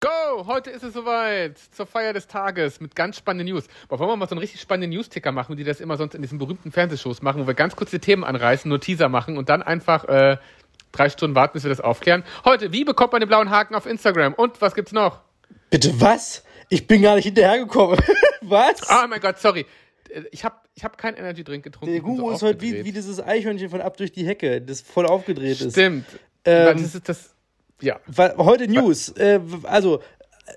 Go! Heute ist es soweit. Zur Feier des Tages mit ganz spannenden News. Aber wollen wir mal so einen richtig spannenden News-Ticker machen, wie die das immer sonst in diesen berühmten Fernsehshows machen, wo wir ganz kurz die Themen anreißen, nur Teaser machen und dann einfach äh, drei Stunden warten, bis wir das aufklären. Heute, wie bekommt man den blauen Haken auf Instagram? Und was gibt's noch? Bitte was? Ich bin gar nicht hinterhergekommen. was? Oh mein Gott, sorry. Äh, ich habe ich hab keinen Energy Drink getrunken. Der Guru so ist heute wie, wie dieses Eichhörnchen von ab durch die Hecke, das voll aufgedreht Stimmt. ist. Stimmt. Ähm, das ist das. Ja. Heute News. Äh, also,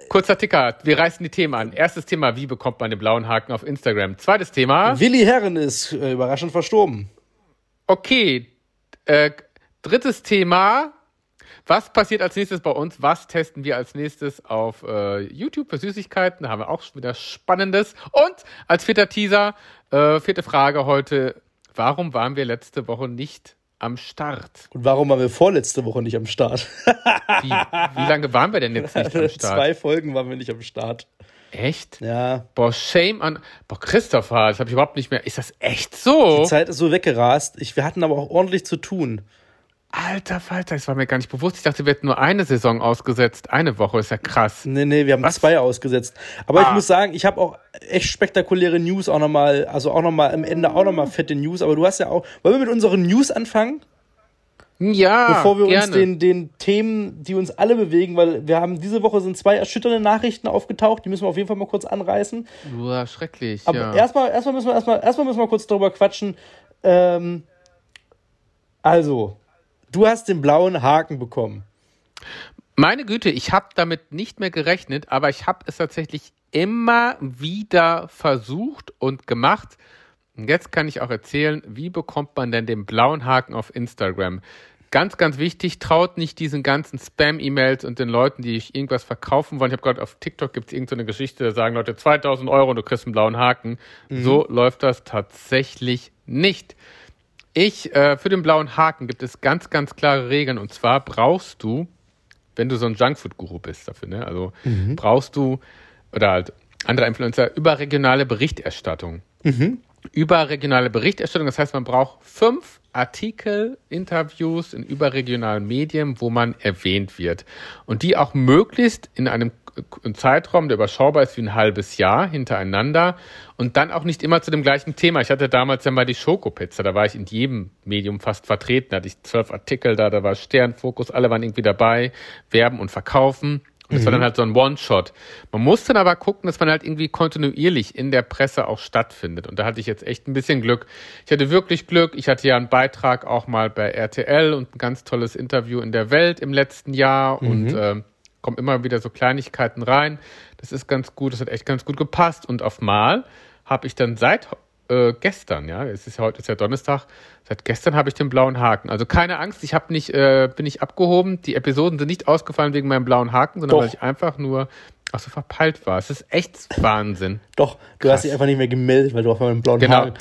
Kurzer Ticker, wir reißen die Themen an. Erstes Thema, wie bekommt man den blauen Haken auf Instagram? Zweites Thema. Willi Herren ist äh, überraschend verstorben. Okay. Äh, drittes Thema. Was passiert als nächstes bei uns? Was testen wir als nächstes auf äh, YouTube für Süßigkeiten? Da haben wir auch schon wieder Spannendes. Und als vierter Teaser, äh, vierte Frage heute. Warum waren wir letzte Woche nicht am Start. Und warum waren wir vorletzte Woche nicht am Start? Wie, wie lange waren wir denn jetzt nicht am Start? Zwei Folgen waren wir nicht am Start. Echt? Ja. Boah, shame an. Boah, Christopher, das habe ich überhaupt nicht mehr. Ist das echt so? Die Zeit ist so weggerast. Ich, wir hatten aber auch ordentlich zu tun. Alter Falter, das war mir gar nicht bewusst. Ich dachte, wir hätten nur eine Saison ausgesetzt. Eine Woche ist ja krass. Nee, nee, wir haben Was? zwei ausgesetzt. Aber ah. ich muss sagen, ich habe auch echt spektakuläre News auch nochmal, also auch nochmal am Ende auch nochmal fette News. Aber du hast ja auch. Wollen wir mit unseren News anfangen? Ja. Bevor wir gerne. uns den, den Themen, die uns alle bewegen, weil wir haben diese Woche sind zwei erschütternde Nachrichten aufgetaucht, die müssen wir auf jeden Fall mal kurz anreißen. Boah, schrecklich. Aber ja. erstmal, erstmal müssen wir erstmal, erstmal müssen wir kurz darüber quatschen. Ähm, also, Du hast den blauen Haken bekommen. Meine Güte, ich habe damit nicht mehr gerechnet, aber ich habe es tatsächlich immer wieder versucht und gemacht. Und jetzt kann ich auch erzählen, wie bekommt man denn den blauen Haken auf Instagram? Ganz, ganz wichtig, traut nicht diesen ganzen Spam-E-Mails und den Leuten, die ich irgendwas verkaufen wollen. Ich habe gerade auf TikTok gibt es irgendeine Geschichte, da sagen Leute 2000 Euro und du kriegst einen blauen Haken. Mhm. So läuft das tatsächlich nicht. Ich, äh, für den blauen Haken gibt es ganz, ganz klare Regeln. Und zwar brauchst du, wenn du so ein Junkfood-Guru bist dafür, ne? Also mhm. brauchst du, oder halt andere Influencer, überregionale Berichterstattung. Mhm. Überregionale Berichterstattung, das heißt, man braucht fünf Artikel, Interviews in überregionalen Medien, wo man erwähnt wird. Und die auch möglichst in einem ein Zeitraum, der überschaubar ist wie ein halbes Jahr hintereinander und dann auch nicht immer zu dem gleichen Thema. Ich hatte damals ja mal die Schokopizza, da war ich in jedem Medium fast vertreten, da hatte ich zwölf Artikel da, da war Sternfokus, alle waren irgendwie dabei, werben und verkaufen. Und das mhm. war dann halt so ein One-Shot. Man muss dann aber gucken, dass man halt irgendwie kontinuierlich in der Presse auch stattfindet. Und da hatte ich jetzt echt ein bisschen Glück. Ich hatte wirklich Glück. Ich hatte ja einen Beitrag auch mal bei RTL und ein ganz tolles Interview in der Welt im letzten Jahr. Mhm. Und äh, kommen immer wieder so Kleinigkeiten rein. Das ist ganz gut, das hat echt ganz gut gepasst. Und auf Mal habe ich dann seit äh, gestern, ja, es ist ja heute ist ja Donnerstag, seit gestern habe ich den blauen Haken. Also keine Angst, ich habe nicht, äh, bin nicht abgehoben. Die Episoden sind nicht ausgefallen wegen meinem blauen Haken, sondern Doch. weil ich einfach nur ach so verpeilt war. Es ist echt Wahnsinn. Doch, du Krass. hast dich einfach nicht mehr gemeldet, weil du auf meinem blauen genau. Haken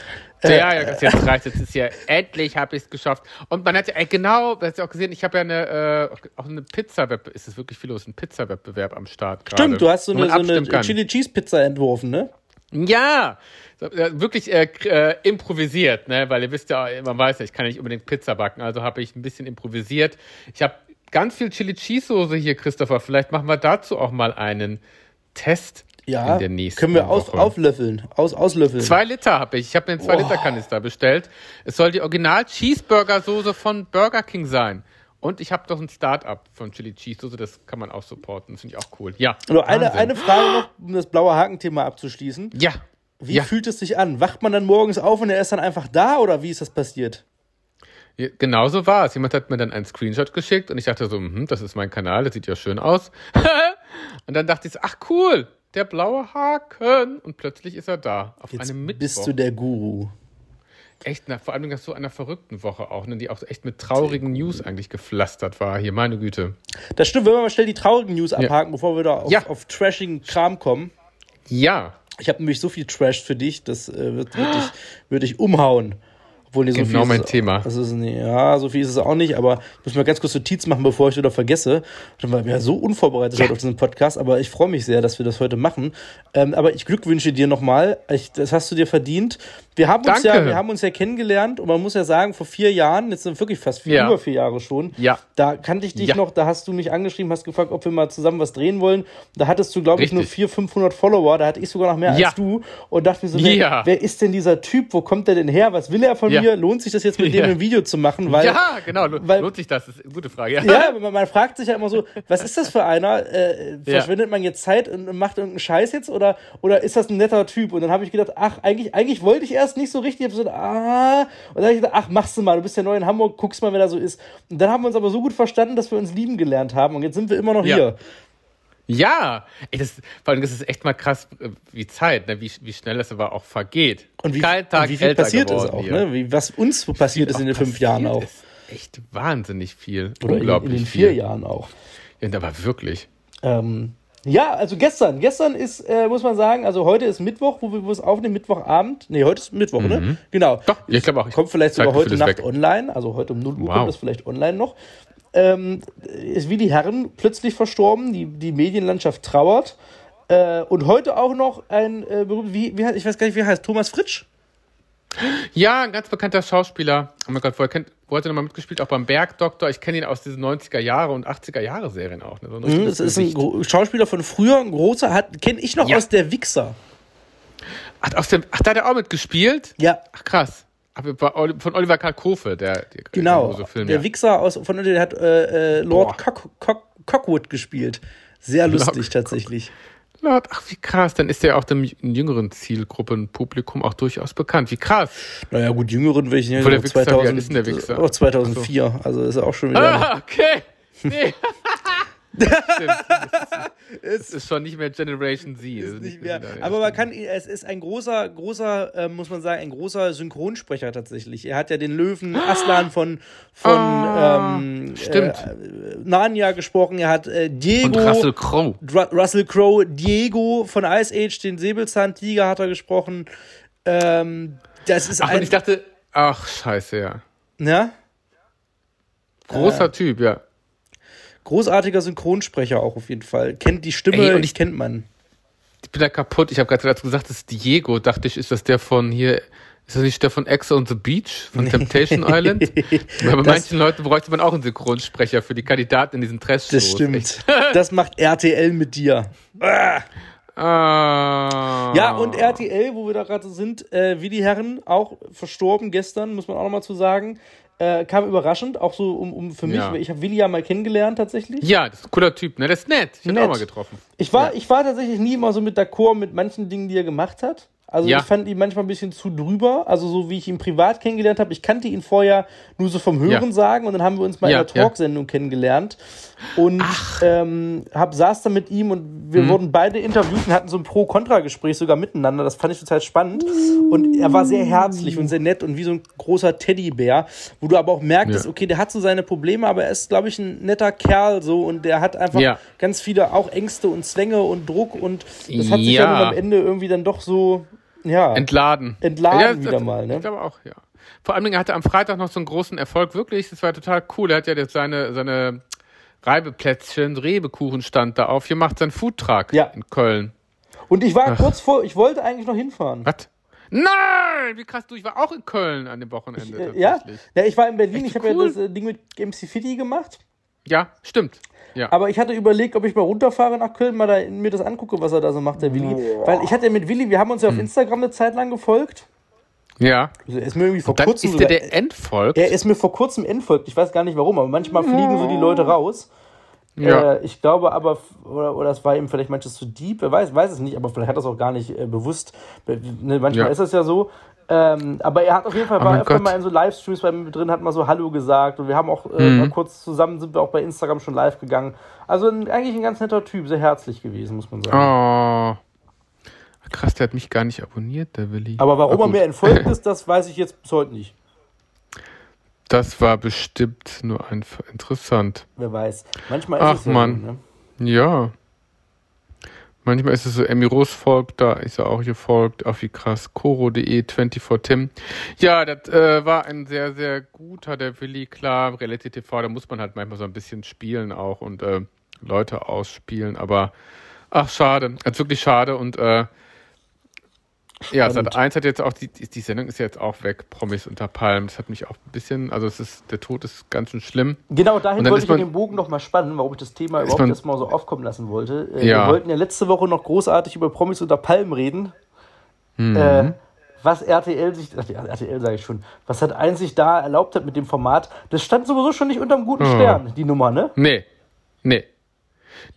ja, ja, das jetzt reicht. Jetzt ist ja endlich habe ich es geschafft. Und man hat ja, ey, genau, du hast ja auch gesehen, ich habe ja eine, äh, auch eine Pizza-Wettbewerb. Ist es wirklich viel los? Ein Pizza-Wettbewerb am Start. Grade, Stimmt, du hast so eine, so eine Chili Cheese Pizza entworfen, ne? Ja, wirklich äh, äh, improvisiert, ne? Weil ihr wisst ja, man weiß ja, ich kann nicht unbedingt Pizza backen, also habe ich ein bisschen improvisiert. Ich habe ganz viel Chili Cheese Soße hier, Christopher. Vielleicht machen wir dazu auch mal einen Test ja, in der nächsten können wir aus, auflöffeln, aus, auslöffeln. Zwei Liter habe ich. Ich habe mir einen zwei Liter Kanister bestellt. Es soll die Original Cheeseburger Soße von Burger King sein. Und ich habe doch ein Start-up von Chili Cheese Soße, das kann man auch supporten. Das finde ich auch cool. Ja. Nur eine, eine Frage noch, um das blaue Haken-Thema abzuschließen. Ja. Wie ja. fühlt es sich an? Wacht man dann morgens auf und er ist dann einfach da oder wie ist das passiert? Ja, genau so war es. Jemand hat mir dann einen Screenshot geschickt und ich dachte so, hm, das ist mein Kanal, das sieht ja schön aus. und dann dachte ich so, ach cool, der blaue Haken. Und plötzlich ist er da. Auf Jetzt einem Mittwoch. Bist du der Guru? Echt, na, vor allem nach so einer verrückten Woche auch, ne, die auch echt mit traurigen News eigentlich gepflastert war. Hier, meine Güte. Das stimmt, wenn wir mal schnell die traurigen News abhaken, ja. bevor wir da auf, ja. auf trashigen Kram kommen. Ja. Ich habe nämlich so viel Trash für dich, das äh, wird, wird, dich, wird dich umhauen. Obwohl nee, so genau mein Thema. Das ist, nee, ja, so viel ist es auch nicht, aber ich muss mal ganz kurz Notiz machen, bevor ich wieder vergesse. Weil wir ja so unvorbereitet ja. auf diesen Podcast, aber ich freue mich sehr, dass wir das heute machen. Ähm, aber ich glückwünsche dir nochmal, das hast du dir verdient. Wir haben, uns ja, wir haben uns ja kennengelernt und man muss ja sagen, vor vier Jahren, jetzt sind wirklich fast vier, Ja. über vier Jahre schon, Ja. da kannte ich dich Ja. noch, da hast du mich angeschrieben, hast gefragt, ob wir mal zusammen was drehen wollen. Da hattest du, glaube ich, nur Richtig. 400, 500 Follower, da hatte ich sogar noch mehr als du und dachte mir so, wer, Ja. wer ist denn dieser Typ, wo kommt der denn her, was will er von mir, lohnt sich das jetzt mit dem ein Video zu machen, weil... ja, genau. lo- weil- lohnt sich das? Das ist eine gute Frage. Ja. Ja, man, man fragt sich ja immer so, was ist das für einer? Äh, verschwendet man jetzt Zeit und macht irgendeinen Scheiß jetzt oder, oder ist das ein netter Typ? Und dann habe ich gedacht, ach, eigentlich, eigentlich wollte ich erst nicht so richtig. Ich hab so, ah, und dann habe ich gedacht, ach, machst du mal, du bist ja neu in Hamburg, guckst mal, wer da so ist. Und dann haben wir uns aber so gut verstanden, dass wir uns lieben gelernt haben und jetzt sind wir immer noch Ja. hier. Ja, Ey, das, vor allem, das ist echt mal krass, äh, wie Zeit, ne? wie, wie schnell das aber auch vergeht. Und wie, Kein Tag und wie viel passiert ist auch, hier. ne? Wie, was uns passiert ist in den fünf Jahren auch. Echt wahnsinnig viel. Oder in, Unglaublich in den viel. vier Jahren auch. Ja, aber wirklich. Ähm, ja, also gestern. Gestern ist, äh, muss man sagen, also heute ist Mittwoch, wo wir wo es aufnehmen, Mittwochabend. Nee, heute ist Mittwoch, ne? Genau. Mhm. Doch, ich glaube auch. Kommt vielleicht sogar heute Nacht weg. online, also heute um 0 Uhr Wow. kommt das vielleicht online noch. Ähm, ist wie die Herren plötzlich verstorben, die, die Medienlandschaft trauert. Äh, und heute auch noch ein äh, berühmt, wie, wie, heißt- ich weiß gar nicht, wie er heißt, Thomas Fritsch? Ja, ein ganz bekannter Schauspieler. Oh mein Gott, wo, er kennt, wo hat er nochmal mitgespielt? Auch beim Bergdoktor. Ich kenne ihn aus diesen 90er Jahre und 80er Jahre Serien auch. Ne? So ein Mhm, das ist ein Gesicht. Gro- Schauspieler von früher, ein großer, kenne ich noch Ja. aus der Wichser. Ach, aus dem, ach, da hat er auch mitgespielt? Ja, Ach, krass. Von Oliver Kalkofe, der, der genau. der Film, der ja. Wichser aus, von der hat äh, äh, Lord. Cock, Cock, Cockwood gespielt. Sehr lustig Lord tatsächlich. Lord, ach, wie krass. Dann ist er auch dem jüngeren Zielgruppenpublikum auch durchaus bekannt. Wie krass. Naja, gut, jüngeren will ich nicht. Wo der Wichser, wie alt ist denn der Wichser? Oh, 2004. Also ist er auch schon wieder. Ah, okay. Nee. Stimmt. Es ist schon nicht mehr Generation Z. Ist Also nicht mehr. ja, Aber man kann, es ist ein großer, großer, äh, muss man sagen, ein großer Synchronsprecher tatsächlich. Er hat ja den Löwen Aslan von, von Ah, ähm. Äh, Narnia gesprochen. Er hat äh, Diego, Und Russell Crowe. Russell Crowe, Diego von Ice Age, den Säbelzahntiger hat er gesprochen. Ähm, das ist Ach, ein, und ich dachte, ach, scheiße, ja. ja, Großer Typ, ja. Großartiger Synchronsprecher auch auf jeden Fall. Kennt die Stimme, Ey, und ich kennt man. Ich bin da kaputt. Ich habe gerade dazu gesagt, das ist Diego. Dachte ich, ist das der von hier, ist das nicht der von Ex on the Beach, von Temptation Island? Weil bei Das- manchen Leuten bräuchte man auch einen Synchronsprecher für die Kandidaten in diesen trash Das stimmt. Das macht RTL mit dir. Ah. Ja, und RTL, wo wir da gerade sind, äh, wie die Herren, auch verstorben gestern, muss man auch nochmal zu sagen, äh, kam überraschend, auch so um, um für mich, Ja. ich habe Willi ja mal kennengelernt tatsächlich. Ja, das ist ein cooler Typ, ne? Das ist nett. Ich habe auch mal getroffen. Ich war, ich war tatsächlich nie immer so mit d'accord mit manchen Dingen, die er gemacht hat. Also Ja. ich fand ihn manchmal ein bisschen zu drüber. Also so wie ich ihn privat kennengelernt habe. Ich kannte ihn vorher nur so vom Hören Ja. sagen und dann haben wir uns mal Ja, in der Talksendung kennengelernt. Und ähm, hab, saß da mit ihm und Mhm. wir wurden beide interviewt und hatten so ein Pro-Kontra-Gespräch sogar miteinander. Das fand ich total spannend. Und er war sehr herzlich und sehr nett und wie so ein großer Teddybär, wo du aber auch merktest, Ja. okay, der hat so seine Probleme, aber er ist, glaube ich, ein netter Kerl so und der hat einfach Ja. ganz viele auch Ängste und Zwänge und Druck und das hat sich ja nun am Ende irgendwie dann doch so, ja, Entladen. Entladen das- wieder mal, ne? Ich glaube auch, ja. Vor allem, er hatte am Freitag noch so einen großen Erfolg, wirklich. Das war total cool. Er hat ja jetzt seine, seine Reibeplätzchen, Rebekuchen stand da auf. Hier macht sein Foodtruck Ja. in Köln. Und ich war Ach. kurz vor, ich wollte eigentlich noch hinfahren. Was? Nein! Wie krass, du, ich war auch in Köln an dem Wochenende. Äh, ja? ja, ich war in Berlin, Echt ich habe ja das äh, Ding mit MC City gemacht. Ja, stimmt. Ja. Aber ich hatte überlegt, ob ich mal runterfahre nach Köln, mal da, mir das angucke, was er da so macht, der Willi. Weil ich hatte mit Willi, wir haben uns ja Hm. auf Instagram eine Zeit lang gefolgt. ja. Also er ist mir irgendwie vor Dann kurzem ist der der Endvolk. er ist mir vor kurzem entfolgt. Ich weiß gar nicht warum, aber manchmal fliegen so die Leute raus. Ja. Äh, ich glaube aber, oder, oder es war ihm vielleicht manches zu deep, er weiß, weiß es nicht, aber vielleicht hat er es auch gar nicht äh, bewusst. Be- Ne, manchmal Ja. ist das ja so. Ähm, aber er hat auf jeden Fall, Oh war öfter Gott. mal in so Livestreams bei mir drin, hat mal so Hallo gesagt und wir haben auch äh, Mhm. mal kurz zusammen, sind wir auch bei Instagram schon live gegangen. Also ein, eigentlich ein ganz netter Typ, sehr herzlich gewesen, muss man sagen. Oh. Krass, der hat mich gar nicht abonniert, der Willi. Aber warum Ah, er gut. mir entfolgt ist, das weiß ich jetzt bis heute nicht. Das war bestimmt nur einfach interessant. Wer weiß. Manchmal ist Ach, es ja Mann. so, ne? Ja. Manchmal ist es so, Emiros folgt, da ist er auch gefolgt. Ach, wie krass. Koro.de, 24 Tim. Ja, das äh, war ein sehr, sehr guter, der Willi, klar. Reality TV, da muss man halt manchmal so ein bisschen spielen auch und äh, Leute ausspielen, aber ach, schade. Das ist wirklich schade und äh, Ja, Sat 1 hat jetzt auch, die, die Sendung ist jetzt auch weg, Promis unter Palmen. Das hat mich auch ein bisschen, also es ist, der Tod ist ganz schön schlimm. Genau, dahin wollte ich man, den Bogen nochmal spannen, warum ich das Thema überhaupt erstmal so aufkommen lassen wollte. Äh, ja. Wir wollten ja letzte Woche noch großartig über Promis unter Palmen reden. Mhm. Äh, was RTL sich, RTL sage ich schon, was hat eins sich da erlaubt hat mit dem Format, das stand sowieso schon nicht unterm guten oh. Stern, die Nummer, ne? Nee, nee.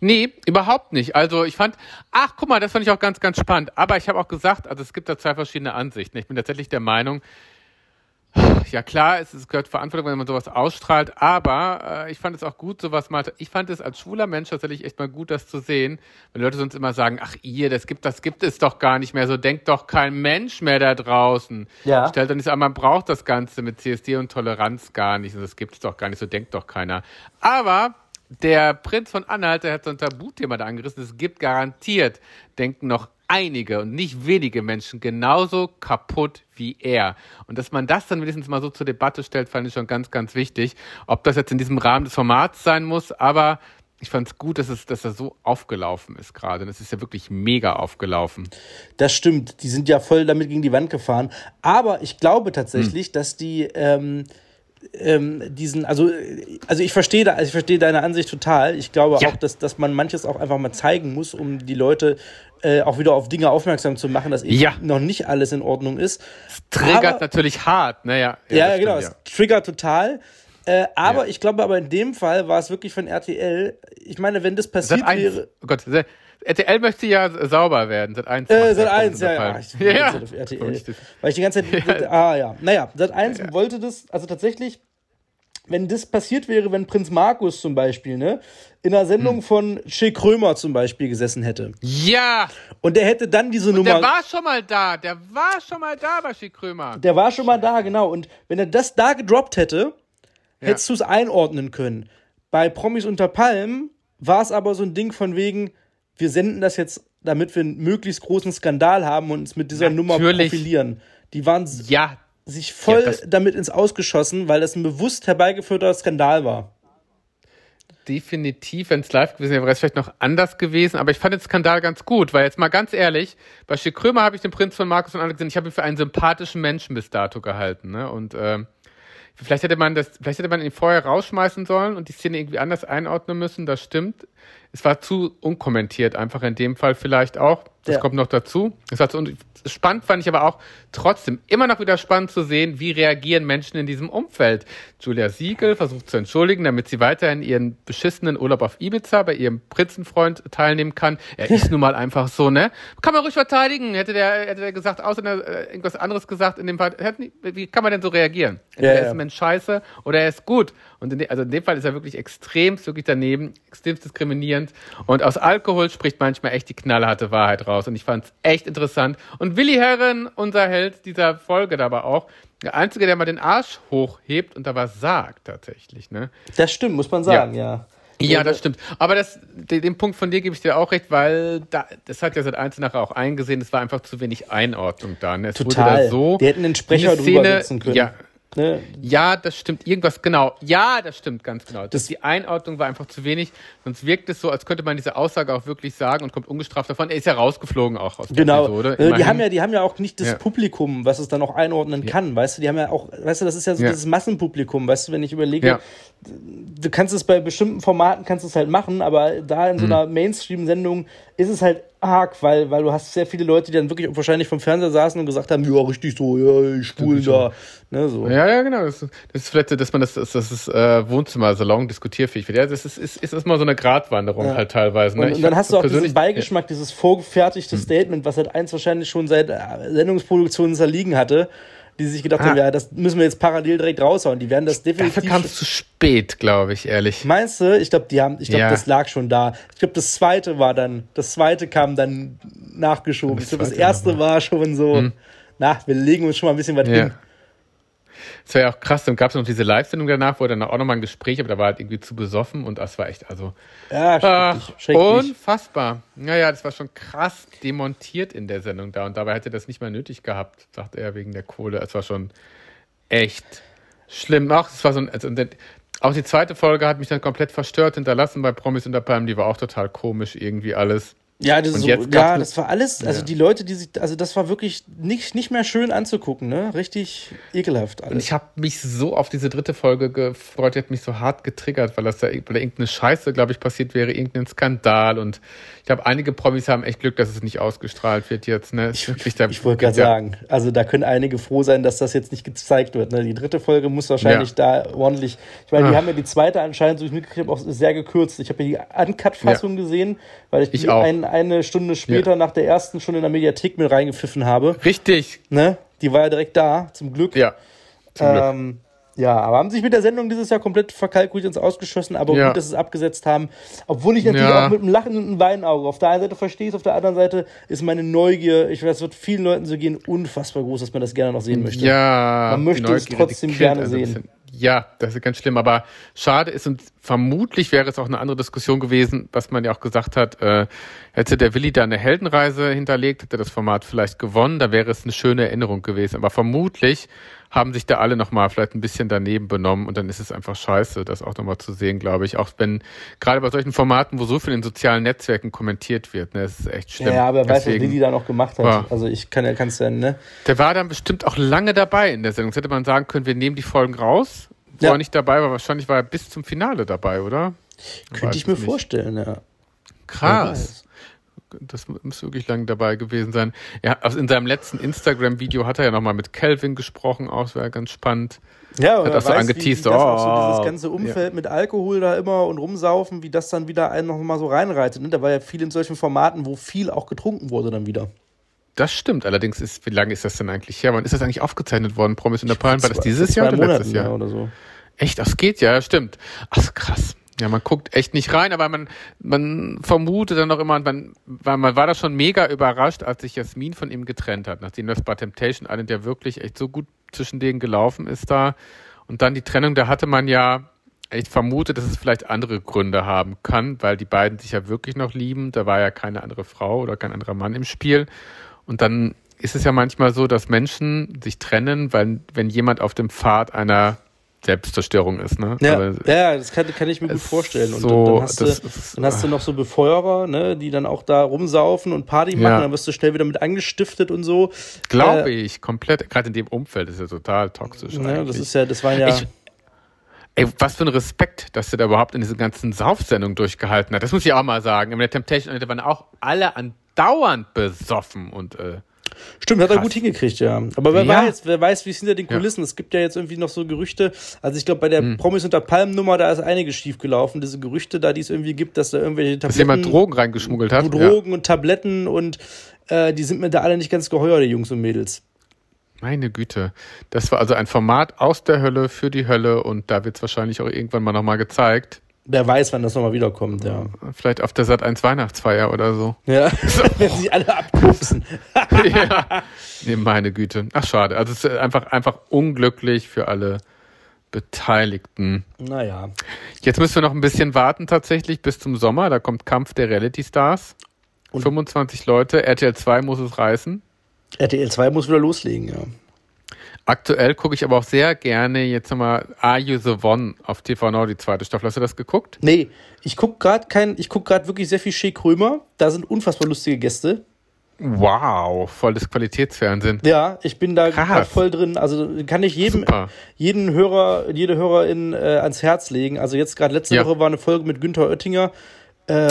Nee, überhaupt nicht. Also ich fand, ach guck mal, das fand ich auch ganz, ganz spannend. Aber ich habe auch gesagt, also es gibt da zwei verschiedene Ansichten. Ich bin tatsächlich der Meinung, ja klar, es, es gehört Verantwortung, wenn man sowas ausstrahlt, aber äh, ich fand es auch gut, sowas mal, ich fand es als schwuler Mensch tatsächlich echt mal gut, das zu sehen, wenn Leute sonst immer sagen, ach ihr, das gibt, das gibt es doch gar nicht mehr, so denkt doch kein Mensch mehr da draußen. Ja. Stellt doch nicht so an, man braucht das Ganze mit CSD und Toleranz gar nicht, und das gibt es doch gar nicht, so denkt doch keiner. Aber der Prinz von Anhalt, der hat so ein Tabuthema da angerissen. Es gibt garantiert, denken noch einige und nicht wenige Menschen genauso kaputt wie er. Und dass man das dann wenigstens mal so zur Debatte stellt, fand ich schon ganz, ganz wichtig. Ob das jetzt in diesem Rahmen des Formats sein muss, aber ich fand es gut, dass es, dass er so aufgelaufen ist gerade. Das ist ja wirklich mega aufgelaufen. Das stimmt. Die sind ja voll damit gegen die Wand gefahren. Aber ich glaube tatsächlich, hm. dass die ähm, ähm, diesen, also, also ich verstehe da, also ich verstehe deine Ansicht total. Ich glaube ja. auch, dass, dass man manches auch einfach mal zeigen muss, um die Leute äh, auch wieder auf Dinge aufmerksam zu machen, dass eben ja. noch nicht alles in Ordnung ist. Es triggert aber, natürlich hart, naja. Ja, ja, ja genau, stimmt, es triggert total. Äh, aber ich glaube, aber in dem Fall war es wirklich von RTL. Ich meine, wenn das passiert Sat wäre. Oh Gott, RTL möchte ja sauber werden. Sat 1. Äh, Sat 1, ja, ja. Ich ja. Auf RTL. Weil ich die ganze Zeit. Ja. Ah, ja. Naja, Sat 1 ja. wollte das, also tatsächlich, wenn das passiert wäre, wenn Prinz Markus zum Beispiel, ne, in einer Sendung hm. von Che Krömer zum Beispiel gesessen hätte. Ja! Und der hätte dann diese Und Nummer. Der war schon mal da, der war schon mal da bei Che Krömer. Der war schon mal da, genau. Und wenn er das da gedroppt hätte, ja. hättest du es einordnen können. Bei Promis unter Palmen war es aber so ein Ding von wegen, wir senden das jetzt, damit wir einen möglichst großen Skandal haben und uns mit dieser Natürlich. Nummer profilieren. Die waren ja, sich voll ja, damit ins Ausgeschossen, weil das ein bewusst herbeigeführter Skandal war. Definitiv, wenn es live gewesen wäre, wäre es vielleicht noch anders gewesen, aber ich fand den Skandal ganz gut, weil jetzt mal ganz ehrlich, bei Schick Krömer habe ich den Prinz von Markus und Anne gesehen, ich habe ihn für einen sympathischen Menschen bis dato gehalten, ne? Und äh, vielleicht hätte man das, vielleicht hätte man ihn vorher rausschmeißen sollen und die Szene irgendwie anders einordnen müssen, das stimmt es war zu unkommentiert, einfach in dem Fall vielleicht auch. Das ja. kommt noch dazu. Es war zu spannend, fand ich aber auch trotzdem immer noch wieder spannend zu sehen, wie reagieren Menschen in diesem Umfeld. Julia Siegel versucht zu entschuldigen, damit sie weiterhin ihren beschissenen Urlaub auf Ibiza bei ihrem Prinzenfreund teilnehmen kann. Er ist nun mal einfach so, ne? Kann man ruhig verteidigen, hätte der, hätte der gesagt, außer äh, irgendwas anderes gesagt in dem Fall. Wie kann man denn so reagieren? Ja, er ist ein Mensch scheiße oder er ist gut. Und in de, also in dem Fall ist er wirklich extrem, wirklich daneben, extrem diskriminierend. Und aus Alkohol spricht manchmal echt die knallharte Wahrheit raus. Und ich fand es echt interessant. Und Willi Herren, unser Held dieser Folge dabei auch, der Einzige, der mal den Arsch hochhebt und da was sagt tatsächlich. Ne? Das stimmt, muss man sagen, ja. ja. Ja, das stimmt. Aber das, den Punkt von dir gebe ich dir auch recht, weil da, das hat ja seit eins nachher auch eingesehen, es war einfach zu wenig Einordnung da. Ne? Es Total. Da so Die hätten einen Sprecher drüber setzen können. Ja, Ne? Ja, das stimmt. Irgendwas, genau. Ja, das stimmt ganz genau. Das, die Einordnung war einfach zu wenig. Sonst wirkt es so, als könnte man diese Aussage auch wirklich sagen und kommt ungestraft davon. Er ist ja rausgeflogen auch aus der genau. Episode. Genau. Die haben, ja, die haben ja auch nicht das ja. Publikum, was es dann auch einordnen ja. kann. Weißt du, die haben ja auch, weißt du, das ist ja so ja. dieses Massenpublikum. Weißt du, wenn ich überlege, du kannst es bei bestimmten Formaten, kannst es halt machen, aber da in so mhm. einer Mainstream-Sendung ist es halt arg, weil, weil du hast sehr viele Leute, die dann wirklich wahrscheinlich vom Fernseher saßen und gesagt haben, ja, richtig so, ja, ich spule da. Ne, so. Ja, ja, genau. Das, das ist vielleicht, dass man das, das, das ist äh, Wohnzimmer, Salon diskutierfähig wird. Ja, das ist, ist, ist erstmal so eine Gratwanderung ja. halt teilweise. Ne? Und, und dann hast du auch diesen Beigeschmack, ja. dieses vorgefertigte hm. Statement, was halt eins wahrscheinlich schon seit äh, Sendungsproduktionen zerliegen hatte die sich gedacht ah. haben, ja, das müssen wir jetzt parallel direkt raushauen. Die werden das definitiv. Dafür kam es zu spät, glaube ich, ehrlich. Meinst du? Ich glaube, die haben, ich glaube, ja. das lag schon da. Ich glaube, das zweite war dann, das zweite kam dann nachgeschoben. ich glaube, das erste war schon so, hm. na, wir legen uns schon mal ein bisschen was ja. hin. Das war ja auch krass. Dann gab es noch diese Live-Sendung danach, wo er dann auch nochmal ein Gespräch, aber da war halt irgendwie zu besoffen und das war echt, also. Ja, schrecklich, äh, schrecklich. Unfassbar. Naja, das war schon krass demontiert in der Sendung da und dabei hätte er das nicht mal nötig gehabt, sagt er wegen der Kohle. Es war schon echt schlimm. Auch, es war so ein, also, auch die zweite Folge hat mich dann komplett verstört hinterlassen bei Promis und der Palm. Die war auch total komisch, irgendwie alles. Ja, das, Und so, ja, das war alles, also Ja. die Leute, die sich, also das war wirklich nicht, nicht mehr schön anzugucken, ne? Richtig ekelhaft Und alles. ich habe mich so auf diese dritte Folge gefreut, die hat mich so hart getriggert, weil das da weil da irgendeine Scheiße, glaube ich, passiert wäre, irgendein Skandal. Und ich glaube, einige Promis haben echt Glück, dass es nicht ausgestrahlt wird jetzt. Ne? Wirklich der- Ich wollte gerade ja. sagen, also da können einige froh sein, dass das jetzt nicht gezeigt wird. Ne? Die dritte Folge muss wahrscheinlich da ordentlich. Ich meine, die Ah. haben ja die zweite anscheinend, so ich mitgekriegt habe, auch sehr gekürzt. Ich habe ja die Uncut-Fassung gesehen, weil ich, Ich die auch. ein, eine Stunde später Ja. nach der ersten schon in der Mediathek mit reingepfiffen habe. Richtig. Ne? Die war ja direkt da, zum Glück. Ja. Zum Glück. Ähm, ja, aber haben sich mit der Sendung dieses Jahr komplett verkalkuliert ins Ausgeschossen, aber Ja. gut, dass sie es abgesetzt haben. Obwohl ich natürlich Ja. auch mit einem Lachen und einem Weinauge. Auf der einen Seite verstehe ich es, auf der anderen Seite ist meine Neugier, ich weiß, es wird vielen Leuten so gehen, unfassbar groß, dass man das gerne noch sehen möchte. Ja, Man möchte es trotzdem gerne sehen. Ja, das ist ganz schlimm, aber schade ist und vermutlich wäre es auch eine andere Diskussion gewesen, was man ja auch gesagt hat, äh, hätte der Willi da eine Heldenreise hinterlegt, hätte das Format vielleicht gewonnen, da wäre es eine schöne Erinnerung gewesen, aber vermutlich haben sich da alle nochmal vielleicht ein bisschen daneben benommen und dann ist es einfach scheiße, das auch nochmal zu sehen, glaube ich, auch wenn, gerade bei solchen Formaten, wo so viel in sozialen Netzwerken kommentiert wird, ne, das ist echt schlimm. Ja, aber wer weiß, was Deswegen- Lilly da noch gemacht hat. Ja. Also ich kann ja, kann's ja, ne? der war dann bestimmt auch lange dabei in der Sendung. Jetzt hätte man sagen können, wir nehmen die Folgen raus. Wo Ja. er nicht dabei war, wahrscheinlich war er bis zum Finale dabei, oder? Könnte ich mir nicht. vorstellen, ja. Krass. Das muss wirklich lange dabei gewesen sein. Ja, also in seinem letzten Instagram-Video hat er ja nochmal mit Calvin gesprochen, auch, das war ja ganz spannend. Ja, und Hat auch so angeteased, auch so oh, dieses ganze Umfeld mit Alkohol da immer und rumsaufen, wie das dann wieder einen noch mal so reinreitet. Ne? Da war ja viel in solchen Formaten, wo viel auch getrunken wurde dann wieder. Das stimmt. Allerdings ist, wie lange ist das denn eigentlich her? Wann ist das eigentlich aufgezeichnet worden, Promis in der Palme? War das dieses Jahr oder letztes ja, Jahr? oder so. Echt, das geht ja, stimmt. Ach, krass. Ja, man guckt echt nicht rein, aber man, man vermutet dann noch immer, man, weil man war da schon mega überrascht, als sich Jasmin von ihm getrennt hat, nachdem das bei Temptation Island ja wirklich echt so gut zwischen denen gelaufen ist da. Und dann die Trennung, da hatte man ja echt vermutet, dass es vielleicht andere Gründe haben kann, weil die beiden sich ja wirklich noch lieben. Da war ja keine andere Frau oder kein anderer Mann im Spiel. Und dann ist es ja manchmal so, dass Menschen sich trennen, weil wenn jemand auf dem Pfad einer Selbstzerstörung ist. Ne? Ja, Aber ja, das kann, kann ich mir gut vorstellen. Und so, dann, hast du, das ist- dann hast du noch so Befeuerer, ne, die dann auch da rumsaufen und Party machen, Ja. dann wirst du schnell wieder mit angestiftet und so. Glaube Äh, ich, komplett. Gerade in dem Umfeld ist ja total toxisch. Ne, das ist ja, das waren ja. Ich- Ey, was für ein Respekt, dass der da überhaupt in diese ganzen Saufsendungen durchgehalten hat. Das muss ich auch mal sagen. In der Temptation waren auch alle andauernd besoffen und äh, Stimmt, hat er Krass. gut hingekriegt, ja. Aber wer Ja. weiß, wer weiß, wie es hinter den Ja. Hm. Kulissen. Es gibt ja jetzt irgendwie noch so Gerüchte. Also ich glaube, bei der Promis unter Palmen-Nummer, da ist einiges schief gelaufen. Diese Gerüchte da, die es irgendwie gibt, dass da irgendwelche dass Tabletten, jemand Drogen reingeschmuggelt hat. Drogen und Tabletten und äh, die sind mir da alle nicht ganz geheuer, die Jungs und Mädels. Meine Güte. Das war also ein Format aus der Hölle für die Hölle und da wird es wahrscheinlich auch irgendwann mal nochmal gezeigt. Wer weiß, wann das nochmal wiederkommt, ja. Vielleicht auf der Sat 1 Weihnachtsfeier oder so. Ja, wenn sich alle abkupsen. ja. Nee, meine Güte. Ach, schade. Also es ist einfach, einfach unglücklich für alle Beteiligten. Naja. Jetzt müssen wir noch ein bisschen warten tatsächlich bis zum Sommer. Da kommt Kampf der Reality Stars. Und- 25 Leute. RTL 2 muss es reißen. RTL 2 muss wieder loslegen, ja. Aktuell gucke ich aber auch sehr gerne jetzt nochmal Are You the One auf TV Now, die zweite Staffel. Hast du das geguckt? Nee, ich guck gerade kein, ich guck gerade wirklich sehr viel Shea Krömer. Da sind unfassbar lustige Gäste. Wow, volles Qualitätsfernsehen. Ja, ich bin da grad voll drin. Also kann ich jedem, Super. jeden Hörer, jede Hörerin äh, ans Herz legen. Also jetzt gerade letzte Ja. Woche war eine Folge mit Günther Oettinger. Äh,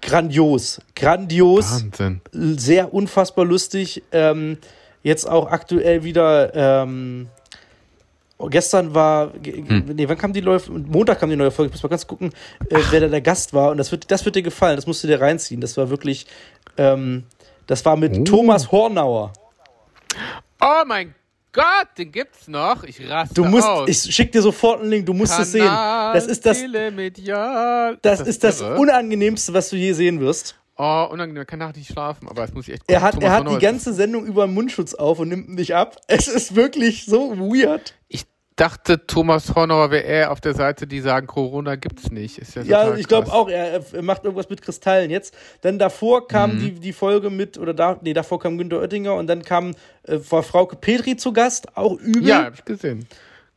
grandios, grandios, Wahnsinn. sehr unfassbar lustig. Ähm, jetzt auch aktuell wieder. Ähm, oh, gestern war, Hm. nee, wann kam die neue, Montag kam die neue Folge. Ich muss mal ganz gucken, äh, wer da der Gast war. Und das wird, das wird dir gefallen. Das musst du dir reinziehen. Das war wirklich, ähm, das war mit Oh. Thomas Hornauer. Oh mein Gott, den gibt's noch. Ich raste Du musst, aus. ich schick dir sofort einen Link, du musst es sehen. Das ist das, das ist das irre? Unangenehmste, was du je sehen wirst. Oh, unangenehm, man kann nachts nicht schlafen, aber das muss ich echt Er hat, Thomas er hat die ganze Sendung über einen Mundschutz auf und nimmt ihn nicht ab. Es ist wirklich so weird. Ich dachte, Thomas Hornauer wäre eher auf der Seite, die sagen, Corona gibt's nicht. Ist ja, Ja, ich glaube auch, er, er macht irgendwas mit Kristallen jetzt. Dann davor kam Mhm. die, die Folge mit, oder da, nee, davor kam Günter Oettinger und dann kam äh, Frauke Petri zu Gast, auch übel. Ja, hab ich gesehen.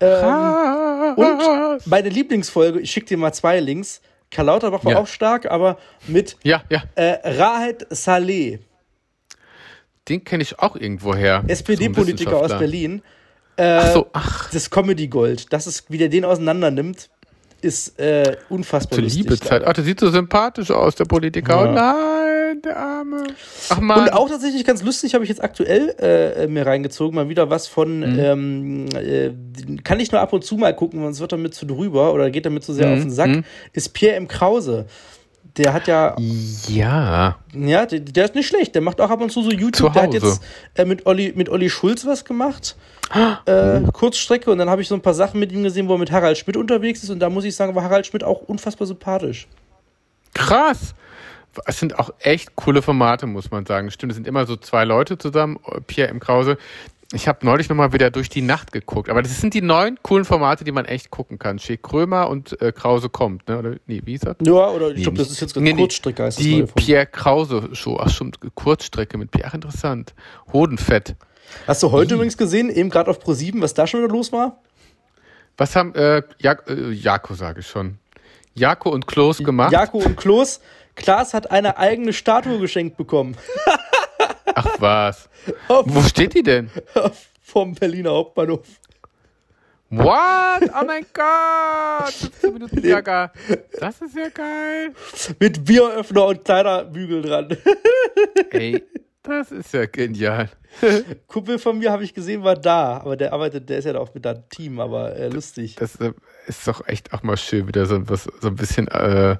ähm, und meine Lieblingsfolge, ich schicke dir mal zwei Links, Karl Lauterbach war Ja. auch stark, aber mit Ja, ja. äh, Rahed Saleh, Den kenne ich auch irgendwo her. SPD-Politiker So aus. Berlin. Äh, Ach so, ach, Das Comedy Gold, das ist, wie der den auseinander nimmt, ist äh, unfassbar zur. Liebezeit. Ach, der sieht so sympathisch aus, der Politiker. Ja. Oh nein, der Arme. Ach man. Und auch tatsächlich ganz lustig, habe ich jetzt aktuell äh, mir reingezogen, mal wieder was von, Mhm. ähm, äh, kann ich nur ab und zu mal gucken, sonst wird damit zu drüber oder geht damit zu sehr Mhm, auf den Sack, mhm. ist Pierre M. Krause. Der hat ja, ja. ja, der, der ist nicht schlecht, der macht auch ab und zu so YouTube, Zu der hat jetzt äh, mit, Olli, mit Olli Schulz was gemacht, Ah, äh. Kurzstrecke und dann habe ich so ein paar Sachen mit ihm gesehen, wo er mit Harald Schmidt unterwegs ist und da muss ich sagen, war Harald Schmidt auch unfassbar sympathisch. Krass. Es sind auch echt coole Formate, muss man sagen. Stimmt, es sind immer so zwei Leute zusammen, Pierre M. Krause. Ich habe neulich nochmal wieder durch die Nacht geguckt. Aber das sind die neun coolen Formate, die man echt gucken kann. Schick Krömer und äh, Krause kommt, ne? Oder nee, wie ist das? Ja, oder ich glaube, das ist jetzt nee, nee, Kurzstrecke, heißt das Die. Pierre Krause Show. Ach schon, Kurzstrecke mit Pierre. Ach, interessant. Hodenfett. Hast du heute übrigens gesehen, eben gerade auf Pro7, was da schon wieder los war? Was haben äh, Jak äh, Jako, sage ich schon. Jako und Klos gemacht. Jako und Klos. Klaas hat eine eigene Statue geschenkt bekommen. Ach was. Auf, Wo steht die denn? vom Berliner Hauptbahnhof. What? Oh mein Gott! 15 Minuten Jagger. Das ist ja geil. Mit Bieröffner und kleiner Bügel dran. Ey, das ist ja genial. Kumpel von mir habe ich gesehen, war da. Aber der arbeitet, der ist ja auch mit deinem Team, aber äh, lustig. Das äh, ist doch echt auch mal schön, wieder so, was, so ein bisschen äh,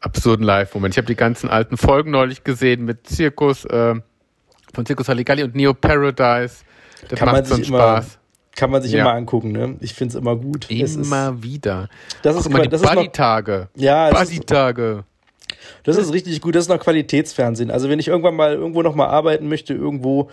absurden Live-Moment. Ich habe die ganzen alten Folgen neulich gesehen mit Zirkus, äh, von Zirkus Halligalli und Neo Paradise. Das Kann man macht so einen sich immer- Spaß. Kann man sich Ja. immer angucken, ne? Ich finde es immer gut. Es ist, Immer wieder. das ist, immer die das Buddy-Tage. ja, Buddy-Tage. das ist richtig gut. Das ist noch Qualitätsfernsehen. Also wenn ich irgendwann mal irgendwo noch mal arbeiten möchte, irgendwo,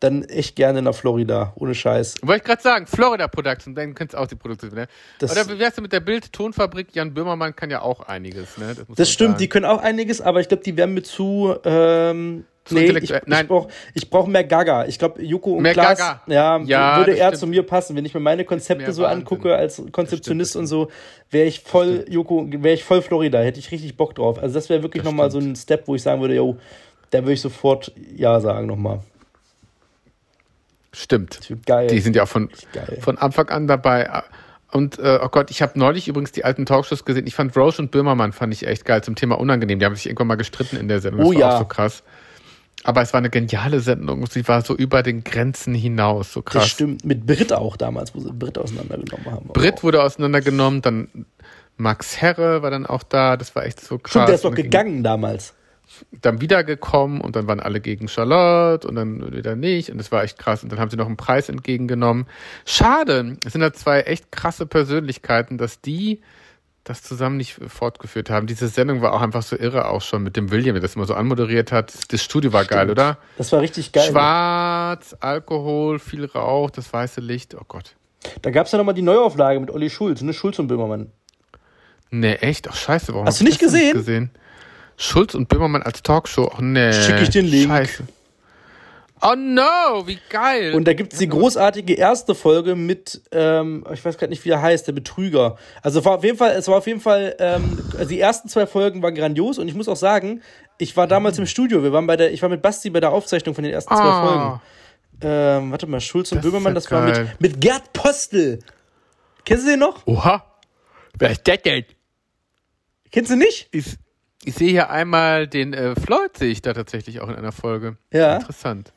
dann echt gerne nach Florida. Ohne Scheiß. Wollte ich gerade sagen, Florida Production, dann könntest du auch die Produktion, ne? Das- Oder wie wärst du mit der Bild-Tonfabrik? Jan Böhmermann kann ja auch einiges, ne? man Das stimmt, die sagen. können auch einiges, aber ich glaube, die werden mir zu. Ähm, Zu nee, ich, Nein. brauche ich brauch mehr Gaga. Ich glaube, Joko und Mehr Klaas Gaga. Ja, Ja, würde das eher stimmt. zu mir passen. Wenn ich mir meine Konzepte so Wahnsinn. angucke als Konzeptionist das und so, wäre ich voll Joko, wäre ich voll Florida. Hätte ich richtig Bock drauf. Also das wäre wirklich Das nochmal so ein Step, wo ich sagen würde, yo, da würde ich sofort Ja sagen nochmal. Stimmt. Das geil. Die sind ja auch von, geil. von Anfang an dabei. Und äh, oh Gott, ich habe neulich übrigens die alten Talkshows gesehen. Ich fand Roche und Böhmermann fand ich echt geil zum Thema unangenehm. Die haben sich irgendwann mal gestritten in der Sendung. Das Oh war ja. auch so krass. Aber es war eine geniale Sendung. Sie war so über den Grenzen hinaus, so das krass. stimmt. Mit Brit auch damals, wo sie Brit auseinandergenommen haben. Brit wurde auseinandergenommen, dann Max Herre war dann auch da. Das war echt so krass. Stimmt, der ist doch gegangen damals. Dann wiedergekommen und dann waren alle gegen Charlotte und dann wieder nicht und das war echt krass und dann haben sie noch einen Preis entgegengenommen. Schade, es sind da zwei echt krasse Persönlichkeiten, dass die das zusammen nicht fortgeführt haben. Diese Sendung war auch einfach so irre auch schon mit dem William, der das immer so anmoderiert hat. Das Studio war geil, oder? Das war richtig geil. Schwarz, Alkohol, viel Rauch, das weiße Licht. Oh Gott. Da gab es ja nochmal die Neuauflage mit Olli Schulz, ne? Schulz und Böhmermann. Nee, echt? Ach, scheiße. Warum Hast hab du ich nicht das denn gesehen? Schulz und Böhmermann als Talkshow. Oh, nee. Schick ich einen Link. Scheiße. Oh no, wie geil. Und da gibt es die großartige erste Folge mit, ähm, ich weiß gerade nicht, wie er heißt, der Betrüger. Also war auf jeden Fall, es war auf jeden Fall, ähm, also die ersten zwei Folgen waren grandios und ich muss auch sagen, ich war damals im Studio. Wir waren bei der, ich war mit Basti bei der Aufzeichnung von den ersten zwei Ah. Folgen. Ähm, warte mal, Schulz und Das ist Böhmermann, das war geil. mit, mit Gerd Postel. Kennst du den noch? Oha. Wer ist das denn? Kennst du nicht? Ich, ich sehe hier einmal den äh, Floyd, sehe ich da tatsächlich auch in einer Folge. Ja. Interessant.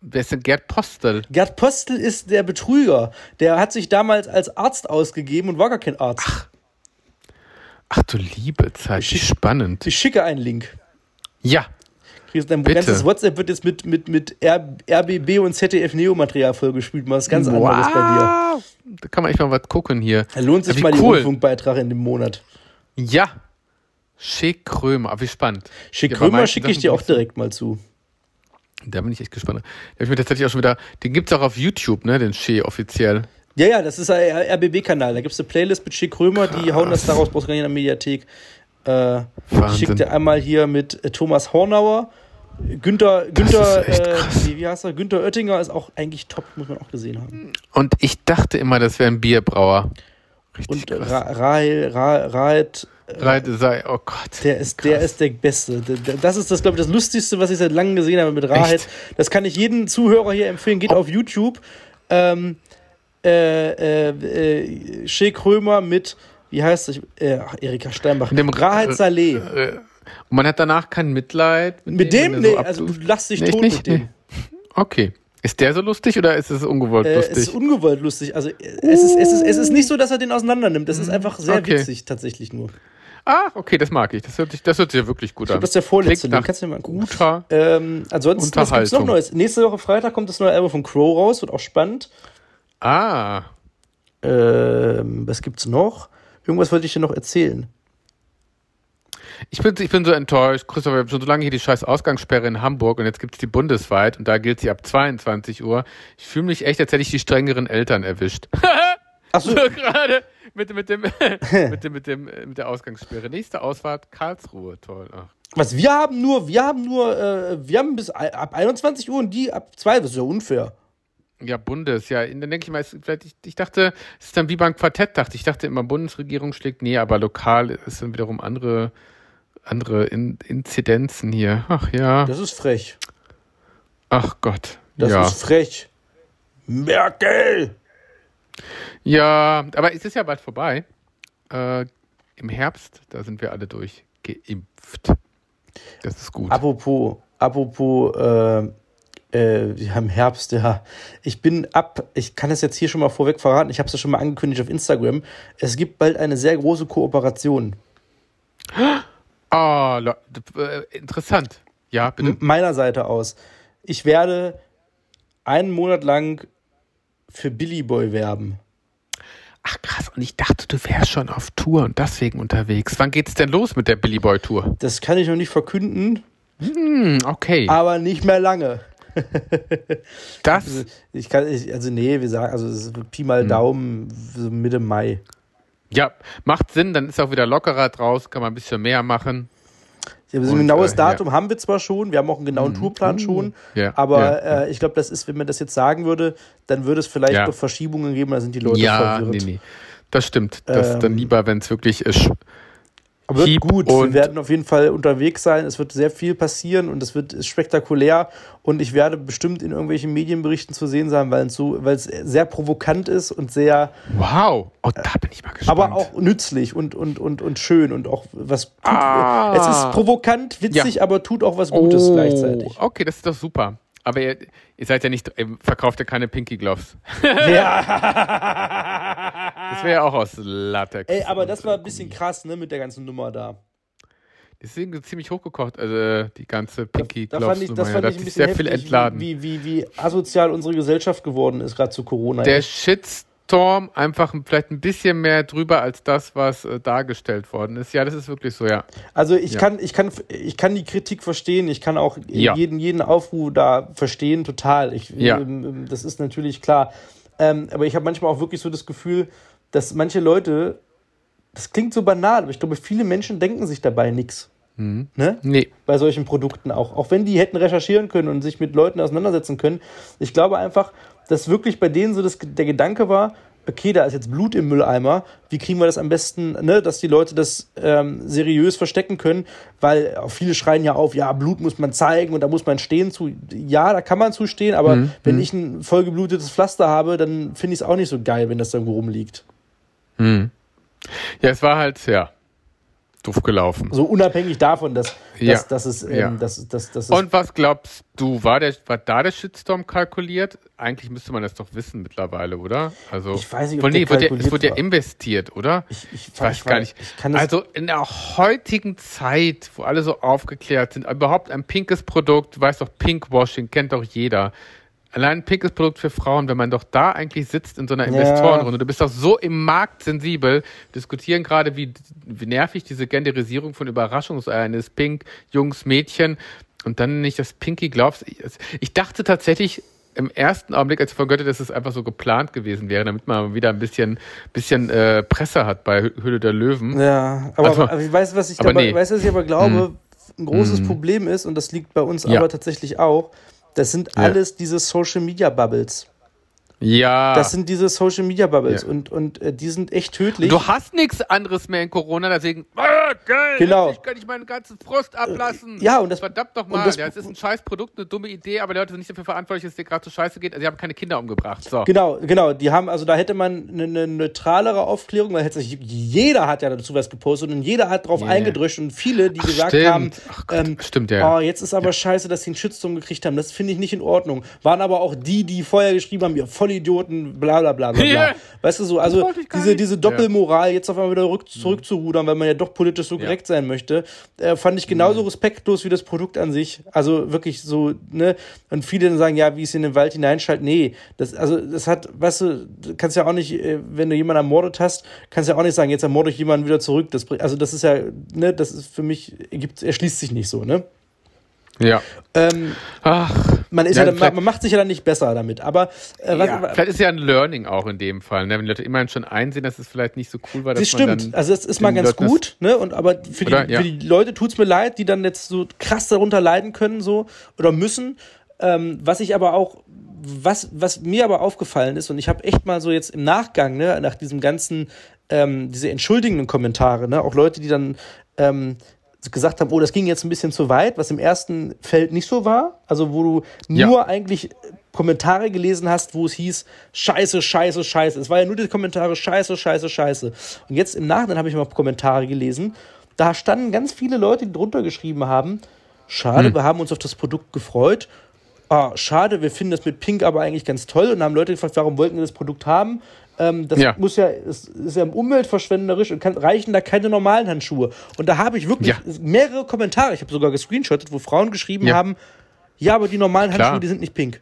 Wer ist denn Gerd Postel? Gerd Postel ist der Betrüger. Der hat sich damals als Arzt ausgegeben und war gar kein Arzt. Ach du liebe Zeit, Schick- spannend. Ich schicke einen Link. Ja, Kriegst dein Bitte. ganzes WhatsApp wird jetzt mit, mit, mit R, RBB und ZDF Neo-Material vollgespielt. Mal was ganz anderes bei dir. Da kann man echt mal was gucken hier. Da lohnt sich mal die cool. Rundfunkbeitrag in dem Monat. Ja. Schick Krömer, aber wie spannend. Schick Krömer schicke ich dir auch direkt mal zu. Da bin ich echt gespannt. Da habe ich mir tatsächlich auch schon wieder. Den gibt es auch auf YouTube, ne? Den Shea offiziell. Ja, ja, das ist ein RBB-Kanal. Da gibt es eine Playlist mit Schick Krömer, die hauen das daraus, brauchst du gar nicht in der Mediathek. Äh, schicke dir einmal hier mit äh, Thomas Hornauer. Günther, Günther, äh, krass. wie, wie heißt er? Günther Oettinger ist auch eigentlich top, muss man auch gesehen haben. Und ich dachte immer, das wäre ein Bierbrauer. Richtig Und krass. Ra Rahel, Ra Raed, Reite sei, oh Gott. Der ist, der ist der Beste. Das ist das, glaube ich, das Lustigste, was ich seit langem gesehen habe mit Rahed. Das kann ich jedem Zuhörer hier empfehlen. Geht oh. auf YouTube. Ähm, äh, äh, äh, Krömer mit, wie heißt das? Äh, Erika Steinbach. Dem Rahed Saleh. Äh, und man hat danach kein Mitleid. Mit, mit dem? dem nee, so also du lachst dich nee, tot nicht, mit dem. Nee. Okay. Ist der so lustig oder ist es ungewollt äh, lustig? Es ist ungewollt lustig. Also es, ist, es, ist, es ist nicht so, dass er den auseinander nimmt. Es ist mhm. einfach sehr okay. witzig tatsächlich nur. Ah, okay, das mag ich. Das hört sich, das hört sich ja wirklich gut ich an. Das ist der vorletzte Link. Kannst du dir mal angucken. Guter ähm, ansonsten, was gibt's noch Neues? Nächste Woche Freitag kommt das neue Album von Crow raus. Wird auch spannend. Ah. Ähm, was gibt's noch? Irgendwas wollte ich dir noch erzählen. Ich bin, ich bin so enttäuscht. Christopher, wir haben schon so lange hier die scheiß Ausgangssperre in Hamburg und jetzt gibt es die bundesweit und da gilt sie ab 22 Uhr. Ich fühle mich echt, als hätte ich die strengeren Eltern erwischt. Achso. so gerade mit, mit, dem, mit, dem, mit, dem, mit der Ausgangssperre. Nächste Ausfahrt Karlsruhe. Toll. Ach. Was, wir haben nur, wir haben nur, äh, wir haben bis ab 21 Uhr und die ab 2, das ist ja unfair. Ja, Bundes, ja. Dann denke ich mal, vielleicht, ich, ich dachte, es ist dann wie beim Quartett, dachte ich. dachte immer, Bundesregierung schlägt, nee, aber lokal ist dann wiederum andere andere In Inzidenzen hier. Ach ja. Das ist frech. Ach Gott. Das ja. ist frech. Merkel! Ja, aber es ist ja bald vorbei. Äh, Im Herbst, da sind wir alle durchgeimpft. Das ist gut. Apropos, apropos, äh, äh, wir haben Herbst, ja. Ich bin ab, ich kann es jetzt hier schon mal vorweg verraten, ich habe es ja schon mal angekündigt auf Instagram. Es gibt bald eine sehr große Kooperation. Ah, oh, interessant. Ja, bitte. Meiner Seite aus. Ich werde einen Monat lang für Billy Boy werben. Ach krass, und ich dachte, du wärst schon auf Tour und deswegen unterwegs. Wann geht's denn los mit der Billy Boy Tour? Das kann ich noch nicht verkünden. Hm, okay. Aber nicht mehr lange. das? Also, ich kann, ich, also nee, wir sagen, also es ist Pi mal hm. Daumen, so Mitte Mai. Ja, macht Sinn, dann ist auch wieder lockerer draus, kann man ein bisschen mehr machen. Ja, ein genaues äh, Datum ja. haben wir zwar schon, wir haben auch einen genauen mhm. Tourplan uh, schon, ja, aber äh, ich glaube, das ist, wenn man das jetzt sagen würde, dann würde es vielleicht noch Verschiebungen geben, da sind die Leute ja, verwirrt. Nee, nee. Das stimmt. Das ähm, ist dann lieber, wenn es wirklich ist. Aber wird gut. Wir werden auf jeden Fall unterwegs sein. Es wird sehr viel passieren und es wird spektakulär. Und ich werde bestimmt in irgendwelchen Medienberichten zu sehen sein, weil es so, weil es sehr provokant ist und sehr. Wow, oh, da bin ich mal gespannt. Aber auch nützlich und, und, und, und schön und auch was. Tut, ah. Es ist provokant, witzig, ja. aber tut auch was Gutes oh, gleichzeitig. Okay, das ist doch super. Aber ihr, ihr seid ja nicht, ihr verkauft ja keine Pinky Gloves. Ja. das wäre ja auch aus Latex. Ey, aber das war ein bisschen krass, ne, mit der ganzen Nummer da. Deswegen ziemlich hochgekocht, also die ganze Pinky Gloves. Da, da fand ich, das fand ich ein bisschen sehr heftig, viel entladen. Wie, wie, wie asozial unsere Gesellschaft geworden ist, gerade zu Corona. Der Shitstorm Storm einfach vielleicht ein bisschen mehr drüber als das, was äh, dargestellt worden ist. Ja, das ist wirklich so, ja. Also ich ja. kann, ich kann, ich kann die Kritik verstehen. Ich kann auch ja. jeden, jeden Aufruf da verstehen, total. Ich, ja. Ähm, ähm, das ist natürlich klar. Ähm, aber ich habe manchmal auch wirklich so das Gefühl, dass manche Leute, das klingt so banal, aber ich glaube, viele Menschen denken sich dabei nichts. Mhm. Ne? Nee. Bei solchen Produkten auch. Auch wenn die hätten recherchieren können und sich mit Leuten auseinandersetzen können. Ich glaube einfach, dass wirklich bei denen so das, der Gedanke war, okay, da ist jetzt Blut im Mülleimer, wie kriegen wir das am besten, ne, dass die Leute das ähm, seriös verstecken können, weil viele schreien ja auf, ja, Blut muss man zeigen und da muss man stehen zu. Ja, da kann man zustehen, aber mhm. wenn mhm. ich ein vollgeblutetes Pflaster habe, dann finde ich es auch nicht so geil, wenn das da irgendwo rumliegt. Mhm. Ja, es war halt, ja, doof gelaufen. So unabhängig davon, dass, ja. dass, dass es. Ähm, ja. dass, dass, dass Und was glaubst du, war, der, war da der Shitstorm kalkuliert? Eigentlich müsste man das doch wissen mittlerweile, oder? Also, ich weiß nicht, ob nee, wird ja, es wurde ja investiert, oder? Ich, ich, ich weiß gar nicht. also in der heutigen Zeit, wo alle so aufgeklärt sind, überhaupt ein pinkes Produkt, du weißt doch, Pinkwashing kennt doch jeder allein ein pinkes Produkt für Frauen, wenn man doch da eigentlich sitzt in so einer Investorenrunde, du bist doch so im Markt sensibel, diskutieren gerade, wie, wie nervig diese Genderisierung von Überraschungseiern ist, Pink, Jungs, Mädchen und dann nicht das Pinky glaubst. Ich dachte tatsächlich, im ersten Augenblick, als ich vergötte, dass es einfach so geplant gewesen wäre, damit man wieder ein bisschen, bisschen äh, Presse hat bei Höhle der Löwen. Ja, aber, also, aber ich weiß, was ich, dabei, nee. weiß, was ich aber glaube, hm. ein großes hm. Problem ist, und das liegt bei uns ja. aber tatsächlich auch, das sind ja. alles diese Social Media Bubbles. Ja. Das sind diese Social Media Bubbles Ja. und, und äh, die sind echt tödlich. Du hast nichts anderes mehr in Corona, deswegen, ah, geil, Genau. endlich kann ich meinen ganzen Frust ablassen. ja, und das- Verdammt nochmal, das- ja, es ist ein scheiß Produkt, eine dumme Idee, aber die Leute sind nicht dafür verantwortlich, dass es dir gerade so scheiße geht. Also, sie haben keine Kinder umgebracht. So. Genau, genau. Die haben, also da hätte man eine, eine neutralere Aufklärung, weil hätte sich, jeder hat ja dazu was gepostet und jeder hat drauf Ja. eingedrückt und viele, die gesagt stimmt. haben, Ach Gott, ähm, stimmt, ja. oh, jetzt ist aber scheiße, dass sie einen Shitstorm gekriegt haben. Das finde ich nicht in Ordnung. Waren aber auch die, die vorher geschrieben haben, ihr Vollidioten, bla bla bla bla. bla. Weißt du so, also diese, diese Doppelmoral jetzt auf einmal wieder rück, zurückzurudern, weil man ja doch politisch so korrekt sein möchte, äh, fand ich genauso respektlos wie das Produkt an sich. Also wirklich so, ne? Und viele dann sagen, ja, wie es in den Wald hineinschaltet. Nee, das, also das hat, weißt du, du kannst ja auch nicht, äh, wenn du jemanden ermordet hast, kannst ja auch nicht sagen, jetzt ermorde ich jemanden wieder zurück. Das, also das ist ja, ne, das ist für mich, gibt, erschließt sich nicht so, ne? Ja. Ähm, Ach. man, ist Ja, ja, man macht sich ja dann nicht besser damit. Aber äh, was, Ja, vielleicht ist ja ein Learning auch in dem Fall. Ne? Wenn die Leute immerhin schon einsehen, dass es vielleicht nicht so cool war, dass Das stimmt. Also das ist mal ganz Leuten gut, ne? Und aber für die, Oder? Ja. für die Leute tut's mir leid, die dann jetzt so krass darunter leiden können, so oder müssen. Ähm, was ich aber auch, was, was mir aber aufgefallen ist, und ich habe echt mal so jetzt im Nachgang, ne, nach diesem ganzen, ähm, diese entschuldigenden Kommentare, ne, auch Leute, die dann ähm, gesagt haben, oh, das ging jetzt ein bisschen zu weit, was im ersten Feld nicht so war. Also wo du Ja. nur eigentlich Kommentare gelesen hast, wo es hieß, scheiße, scheiße, scheiße. Es war ja nur die Kommentare, scheiße, scheiße, scheiße. Und jetzt im Nachhinein habe ich mal Kommentare gelesen. Da standen ganz viele Leute, die drunter geschrieben haben, schade, Hm. wir haben uns auf das Produkt gefreut. Ah, schade, wir finden das mit Pink aber eigentlich ganz toll. Und haben Leute gefragt, warum wollten wir das Produkt haben? Ähm, das Ja. muss ja, es ist ja umweltverschwenderisch und kann, reichen da keine normalen Handschuhe. Und da habe ich wirklich Ja. mehrere Kommentare, ich habe sogar gescreenshottet, wo Frauen geschrieben Ja. haben, ja, aber die normalen Klar. Handschuhe, die sind nicht pink.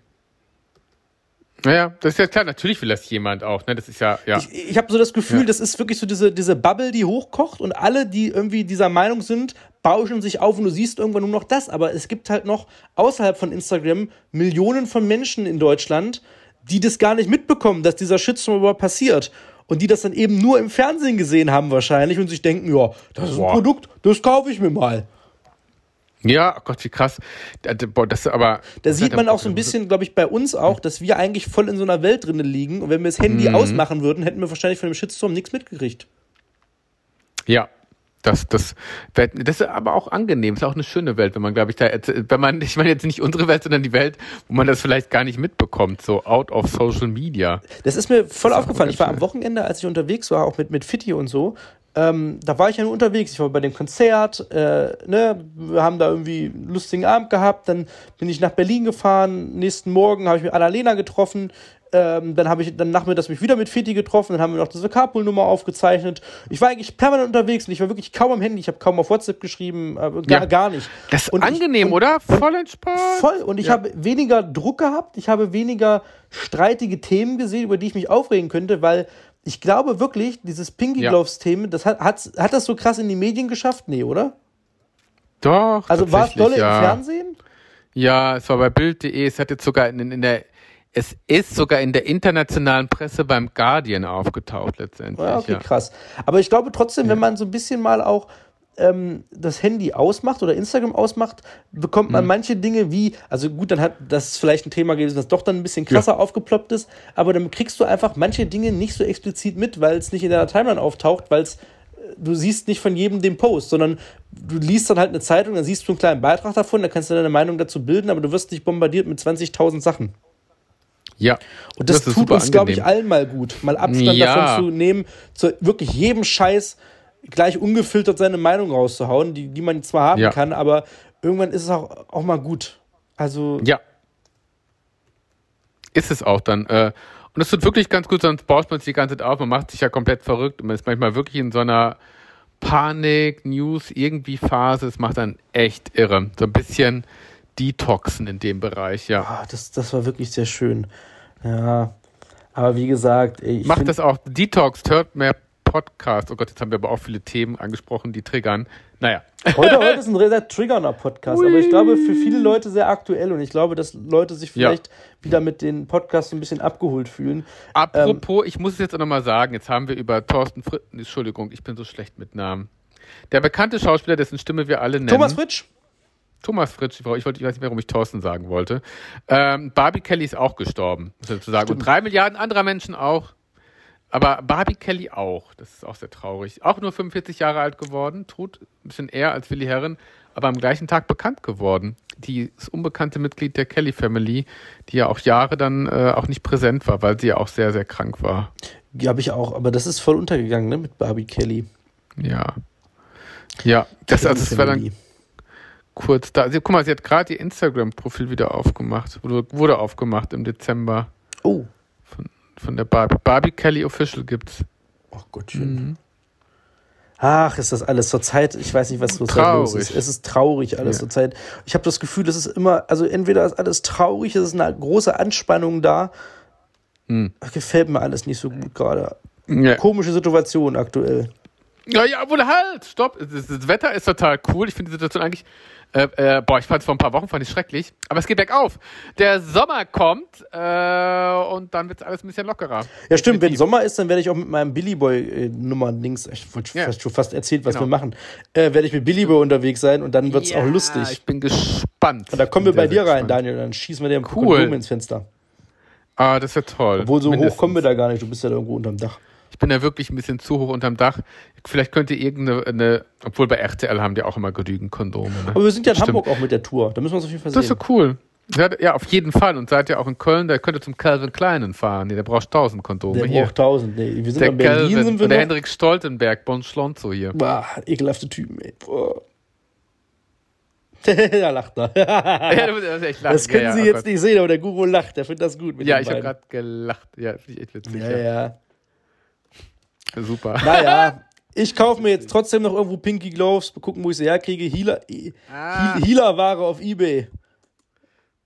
Naja, das ist ja klar, natürlich will das jemand auch. Ne? Das ist ja, ja. Ich, ich habe so das Gefühl, Ja. das ist wirklich so diese, diese Bubble, die hochkocht und alle, die irgendwie dieser Meinung sind, bauschen sich auf und du siehst irgendwann nur noch das. Aber es gibt halt noch außerhalb von Instagram Millionen von Menschen in Deutschland, die das gar nicht mitbekommen, dass dieser Shitstorm überhaupt passiert. Und die das dann eben nur im Fernsehen gesehen haben wahrscheinlich und sich denken, ja, das ist ein Boah. Produkt, das kaufe ich mir mal. Ja, oh Gott, wie krass. Boah, das aber. Da sieht man auch so ein bisschen, glaube ich, bei uns auch, dass wir eigentlich voll in so einer Welt drinnen liegen. Und wenn wir das Handy Mhm. ausmachen würden, hätten wir wahrscheinlich von dem Shitstorm nichts mitgekriegt. Ja. Das, das, das ist aber auch angenehm, ist auch eine schöne Welt, wenn man, glaube ich, da, wenn man, ich meine jetzt nicht unsere Welt, sondern die Welt, wo man das vielleicht gar nicht mitbekommt, so out of Social Media. Das ist mir voll ist aufgefallen. Ich war am Wochenende, als ich unterwegs war, auch mit, mit Fitti und so. Ähm, da war ich ja nur unterwegs. Ich war bei dem Konzert, äh, ne, wir haben da irgendwie einen lustigen Abend gehabt. Dann bin ich nach Berlin gefahren. Nächsten Morgen habe ich mit Annalena getroffen. Ähm, dann habe ich dann nachmittags mich wieder mit Fitti getroffen. Dann haben wir noch diese Carpool-Nummer aufgezeichnet. Ich war eigentlich permanent unterwegs und ich war wirklich kaum am Handy. Ich habe kaum auf WhatsApp geschrieben, äh, gar, Ja. gar nicht. Das ist Und ich- angenehm, und- oder? Voll entspannt. Voll. Und ich Ja. habe weniger Druck gehabt, ich habe weniger streitige Themen gesehen, über die ich mich aufregen könnte, weil ich glaube wirklich, dieses Pinky. Gloves-Thema, das hat, hat, hat das so krass in die Medien geschafft? Nee, oder? Doch. Also war es dolle ja. im Fernsehen? Ja, es war bei Bild.de, es hat jetzt sogar in, in der, es ist sogar in der internationalen Presse beim Guardian aufgetaucht letztendlich. Ja, okay, ja. krass. Aber ich glaube trotzdem, wenn man so ein bisschen mal auch ähm, das Handy ausmacht oder Instagram ausmacht, bekommt man manche Dinge wie, also gut, dann hat das vielleicht ein Thema gewesen, das doch dann ein bisschen krasser aufgeploppt ist, aber dann kriegst du einfach manche Dinge nicht so explizit mit, weil es nicht in deiner Timeline auftaucht, weil es du siehst nicht von jedem den Post, sondern du liest dann halt eine Zeitung, dann siehst du einen kleinen Beitrag davon, dann kannst du deine Meinung dazu bilden, aber du wirst nicht bombardiert mit 20.000 Sachen. Ja. Und das, ist tut uns, glaube ich, allen mal gut, mal Abstand Ja. davon zu nehmen, zu wirklich jedem Scheiß gleich ungefiltert seine Meinung rauszuhauen, die, die man zwar haben Ja. kann, aber irgendwann ist es auch, auch mal gut. Also, Ja. Ist es auch dann. Äh, und es tut wirklich ganz gut, sonst baut man sich die ganze Zeit auf, man macht sich ja komplett verrückt und man ist manchmal wirklich in so einer Panik, News, irgendwie Phase. Es macht dann echt irre. So ein bisschen Detoxen in dem Bereich, ja. ah, das, das war wirklich sehr schön. Ja, aber wie gesagt, ich Macht das auch. Detox, hört mehr Podcast. Oh Gott, jetzt haben wir aber auch viele Themen angesprochen, die triggern. Naja. Heute, heute ist ein sehr triggernder Podcast, aber ich glaube für viele Leute sehr aktuell und ich glaube, dass Leute sich Ja. vielleicht wieder mit den Podcasts ein bisschen abgeholt fühlen. Apropos, ich muss es jetzt auch nochmal sagen, jetzt haben wir über Thorsten Fritz, Entschuldigung, ich bin so schlecht mit Namen. Der bekannte Schauspieler, dessen Stimme wir alle nennen. Thomas Fritsch? Thomas Fritsch, ich, wollte, ich weiß nicht mehr, warum ich Thorsten sagen wollte. Ähm, Barbie Kelly ist auch gestorben, sozusagen. Und drei Milliarden anderer Menschen auch. Aber Barbie Kelly auch. Das ist auch sehr traurig. Auch nur 45 Jahre alt geworden, tot ein bisschen eher als Willi Herren, aber am gleichen Tag bekannt geworden. Die, das unbekannte Mitglied der Kelly Family, die ja auch Jahre dann äh, auch nicht präsent war, weil sie ja auch sehr, sehr krank war. Ja, habe ich auch, aber das ist voll untergegangen, ne, mit Barbie Kelly. Ja. Ja, das, also, das war dann kurz da. Sie, guck mal, sie hat gerade ihr Instagram-Profil wieder aufgemacht. Wurde, wurde aufgemacht im Dezember. Oh. Von, von der Barbie. Barbie Kelly Official gibt's. Ach Gottchen. Mhm. Ach, ist das alles zur Zeit, ich weiß nicht, was so los ist. Es ist traurig alles ja. zur Zeit. Ich habe das Gefühl, es ist immer, also entweder ist alles traurig, es ist eine große Anspannung da. Hm. Gefällt mir alles nicht so gut gerade. Ja. Komische Situation aktuell. Ja, ja, wohl halt, stopp. Das Wetter ist total cool. Ich finde die Situation eigentlich äh, äh, boah, ich fand es vor ein paar Wochen fand ich schrecklich. Aber es geht bergauf. Der Sommer kommt äh, und dann wird es alles ein bisschen lockerer. Ja, stimmt. Wenn Sommer ist, dann werde ich auch mit meinem Billy Boy Nummer links, ich wollte ja. schon fast erzählt, was genau. wir machen, äh, werde ich mit Billy Boy unterwegs sein und dann wird es ja, auch lustig. Ich bin gespannt. Und da kommen wir bei dir rein, Daniel. Dann schießen wir dir cool. Kondom ins Fenster. Ah, das wäre toll. Obwohl so Mindestens. hoch kommen wir da gar nicht. Du bist ja irgendwo unterm Dach bin da wirklich ein bisschen zu hoch unterm Dach. Vielleicht könnte irgendeine, eine, obwohl bei RTL haben die auch immer genügend Kondome. Ne? Aber wir sind ja in Stimmt. Hamburg auch mit der Tour. Da müssen wir uns auf jeden Fall sehen. Das ist so cool. Ja, auf jeden Fall. Und seid ihr auch in Köln, da könnt ihr zum Calvin Kleinen fahren. Nee, der braucht 1000 Kondome. Der hier. braucht 1000. Nee, wir sind der in Berlin. Calvin sind wir der Hendrik Stoltenberg, Bon Schlonzo hier. Boah, ekelhafte Typen, ey. Boah. da lacht er. ja, das, echt lachen. das können ja, Sie ja, jetzt nicht sehen, aber der Guru lacht. Der findet das gut. ja, ich habe gerade gelacht. Ja, finde ich echt witzig. Ja, ja. Super. Naja, ich kaufe mir jetzt trotzdem noch irgendwo Pinky Gloves, gucken, wo ich sie herkriege. Healer, ah. Healer-Ware auf Ebay.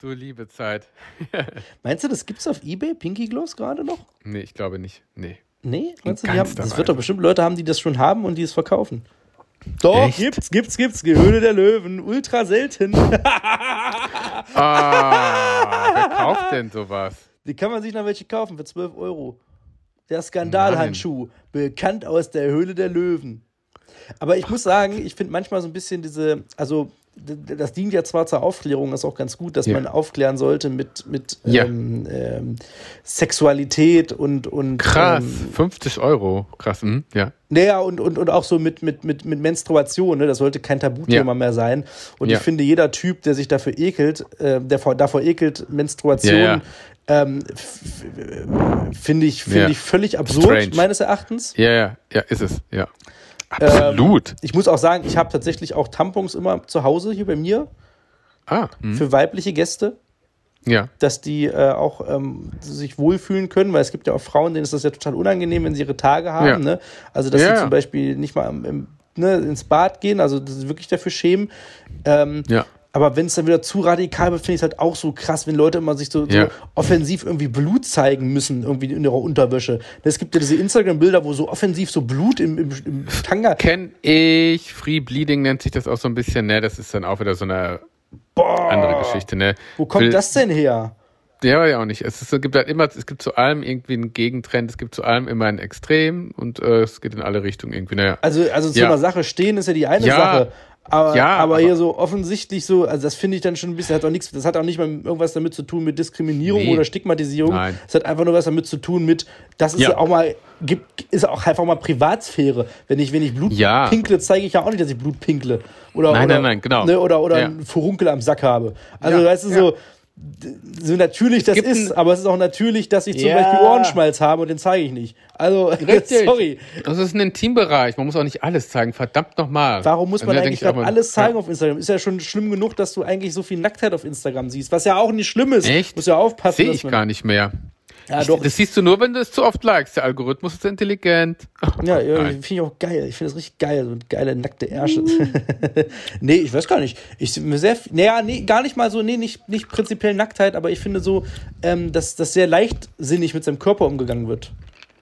Du liebe Zeit. Meinst du, das gibt's auf Ebay, Pinky Gloves gerade noch? Nee, ich glaube nicht. Nee. Nee? Meinst du, die haben, das wird doch bestimmt Leute haben, die das schon haben und die es verkaufen. Doch, Echt? gibt's, gibt's, gibt's. Gehöhle der Löwen. Ultra selten. ah, wer kauft denn sowas? Die kann man sich noch welche kaufen für 12 Euro. Der Skandalhandschuh, bekannt aus der Höhle der Löwen. Aber ich muss sagen, ich finde manchmal so ein bisschen diese, also das dient ja zwar zur Aufklärung, ist auch ganz gut, dass ja. man aufklären sollte mit, mit ja. ähm, ähm, Sexualität und. und Krass, ähm, 50 Euro. Krass, mhm. ja. Naja, und, und, und auch so mit, mit, mit, mit Menstruation, ne? das sollte kein Tabuthema ja. mehr sein. Und ich finde, jeder Typ, der sich dafür ekelt, äh, der vor, davor ekelt, Menstruation ähm, finde ich, find ich völlig absurd, Strange. meines Erachtens. Ja, ja, ja, ist es, ja. Absolut. Ähm, ich muss auch sagen, ich habe tatsächlich auch Tampons immer zu Hause hier bei mir. Ah. Mh. Für weibliche Gäste. Ja. Dass die äh, auch ähm, sich wohlfühlen können, weil es gibt ja auch Frauen, denen ist das ja total unangenehm, wenn sie ihre Tage haben. Ja. Ne? Also, dass ja, sie zum Beispiel nicht mal im, im, ne, ins Bad gehen, also dass sie wirklich dafür schämen. Ähm, ja. Aber wenn es dann wieder zu radikal wird, finde ich es halt auch so krass, wenn Leute immer sich so, ja. so, offensiv irgendwie Blut zeigen müssen, irgendwie in ihrer Unterwäsche. Es gibt ja diese Instagram-Bilder, wo so offensiv so Blut im, im, im Tanga. Kenn ich. Free Bleeding nennt sich das auch so ein bisschen, ne? Das ist dann auch wieder so eine Boah. andere Geschichte, ne? Wo kommt Will, das denn her? Ja, ja auch nicht. Es, ist, es gibt halt immer, es gibt zu allem irgendwie einen Gegentrend, es gibt zu allem immer ein Extrem und äh, es geht in alle Richtungen irgendwie. Naja. Also, also zu ja. einer Sache stehen ist ja die eine ja, Sache. Aber, ja, aber, aber hier so offensichtlich so, also das finde ich dann schon ein bisschen, hat auch nichts, das hat auch nicht mal irgendwas damit zu tun mit Diskriminierung nee. oder Stigmatisierung. Nein. Es hat einfach nur was damit zu tun mit, das ist ja. auch mal, gibt, ist auch einfach mal Privatsphäre. Wenn ich, wenn ich Blut ja. pinkle, zeige ich ja auch nicht, dass ich Blut pinkle. Oder, nein, oder, nein, nein, genau. Ne, oder oder ja. einen Furunkel am Sack habe. Also, ja. weißt du, so, so natürlich das Gibt ist, aber es ist auch natürlich, dass ich zum ja. Beispiel Ohrenschmalz habe und den zeige ich nicht. Also, Richtig. sorry. Das ist ein Intimbereich. Man muss auch nicht alles zeigen. Verdammt nochmal. Warum muss man also, eigentlich gerade alles zeigen ja. auf Instagram? Ist ja schon schlimm genug, dass du eigentlich so viel Nacktheit auf Instagram siehst. Was ja auch nicht schlimm ist. Echt? Muss ja aufpassen. Sehe ich gar nicht mehr. Ja, ich, doch. Das siehst du nur, wenn du es zu oft likest. Der Algorithmus ist intelligent. Ja, ja finde ich auch geil. Ich finde das richtig geil. So geile nackte Ärsche. nee, ich weiß gar nicht. Ich mir sehr, naja, nee, gar nicht mal so, nee, nicht, nicht prinzipiell Nacktheit, aber ich finde so, ähm, dass das sehr leichtsinnig mit seinem Körper umgegangen wird.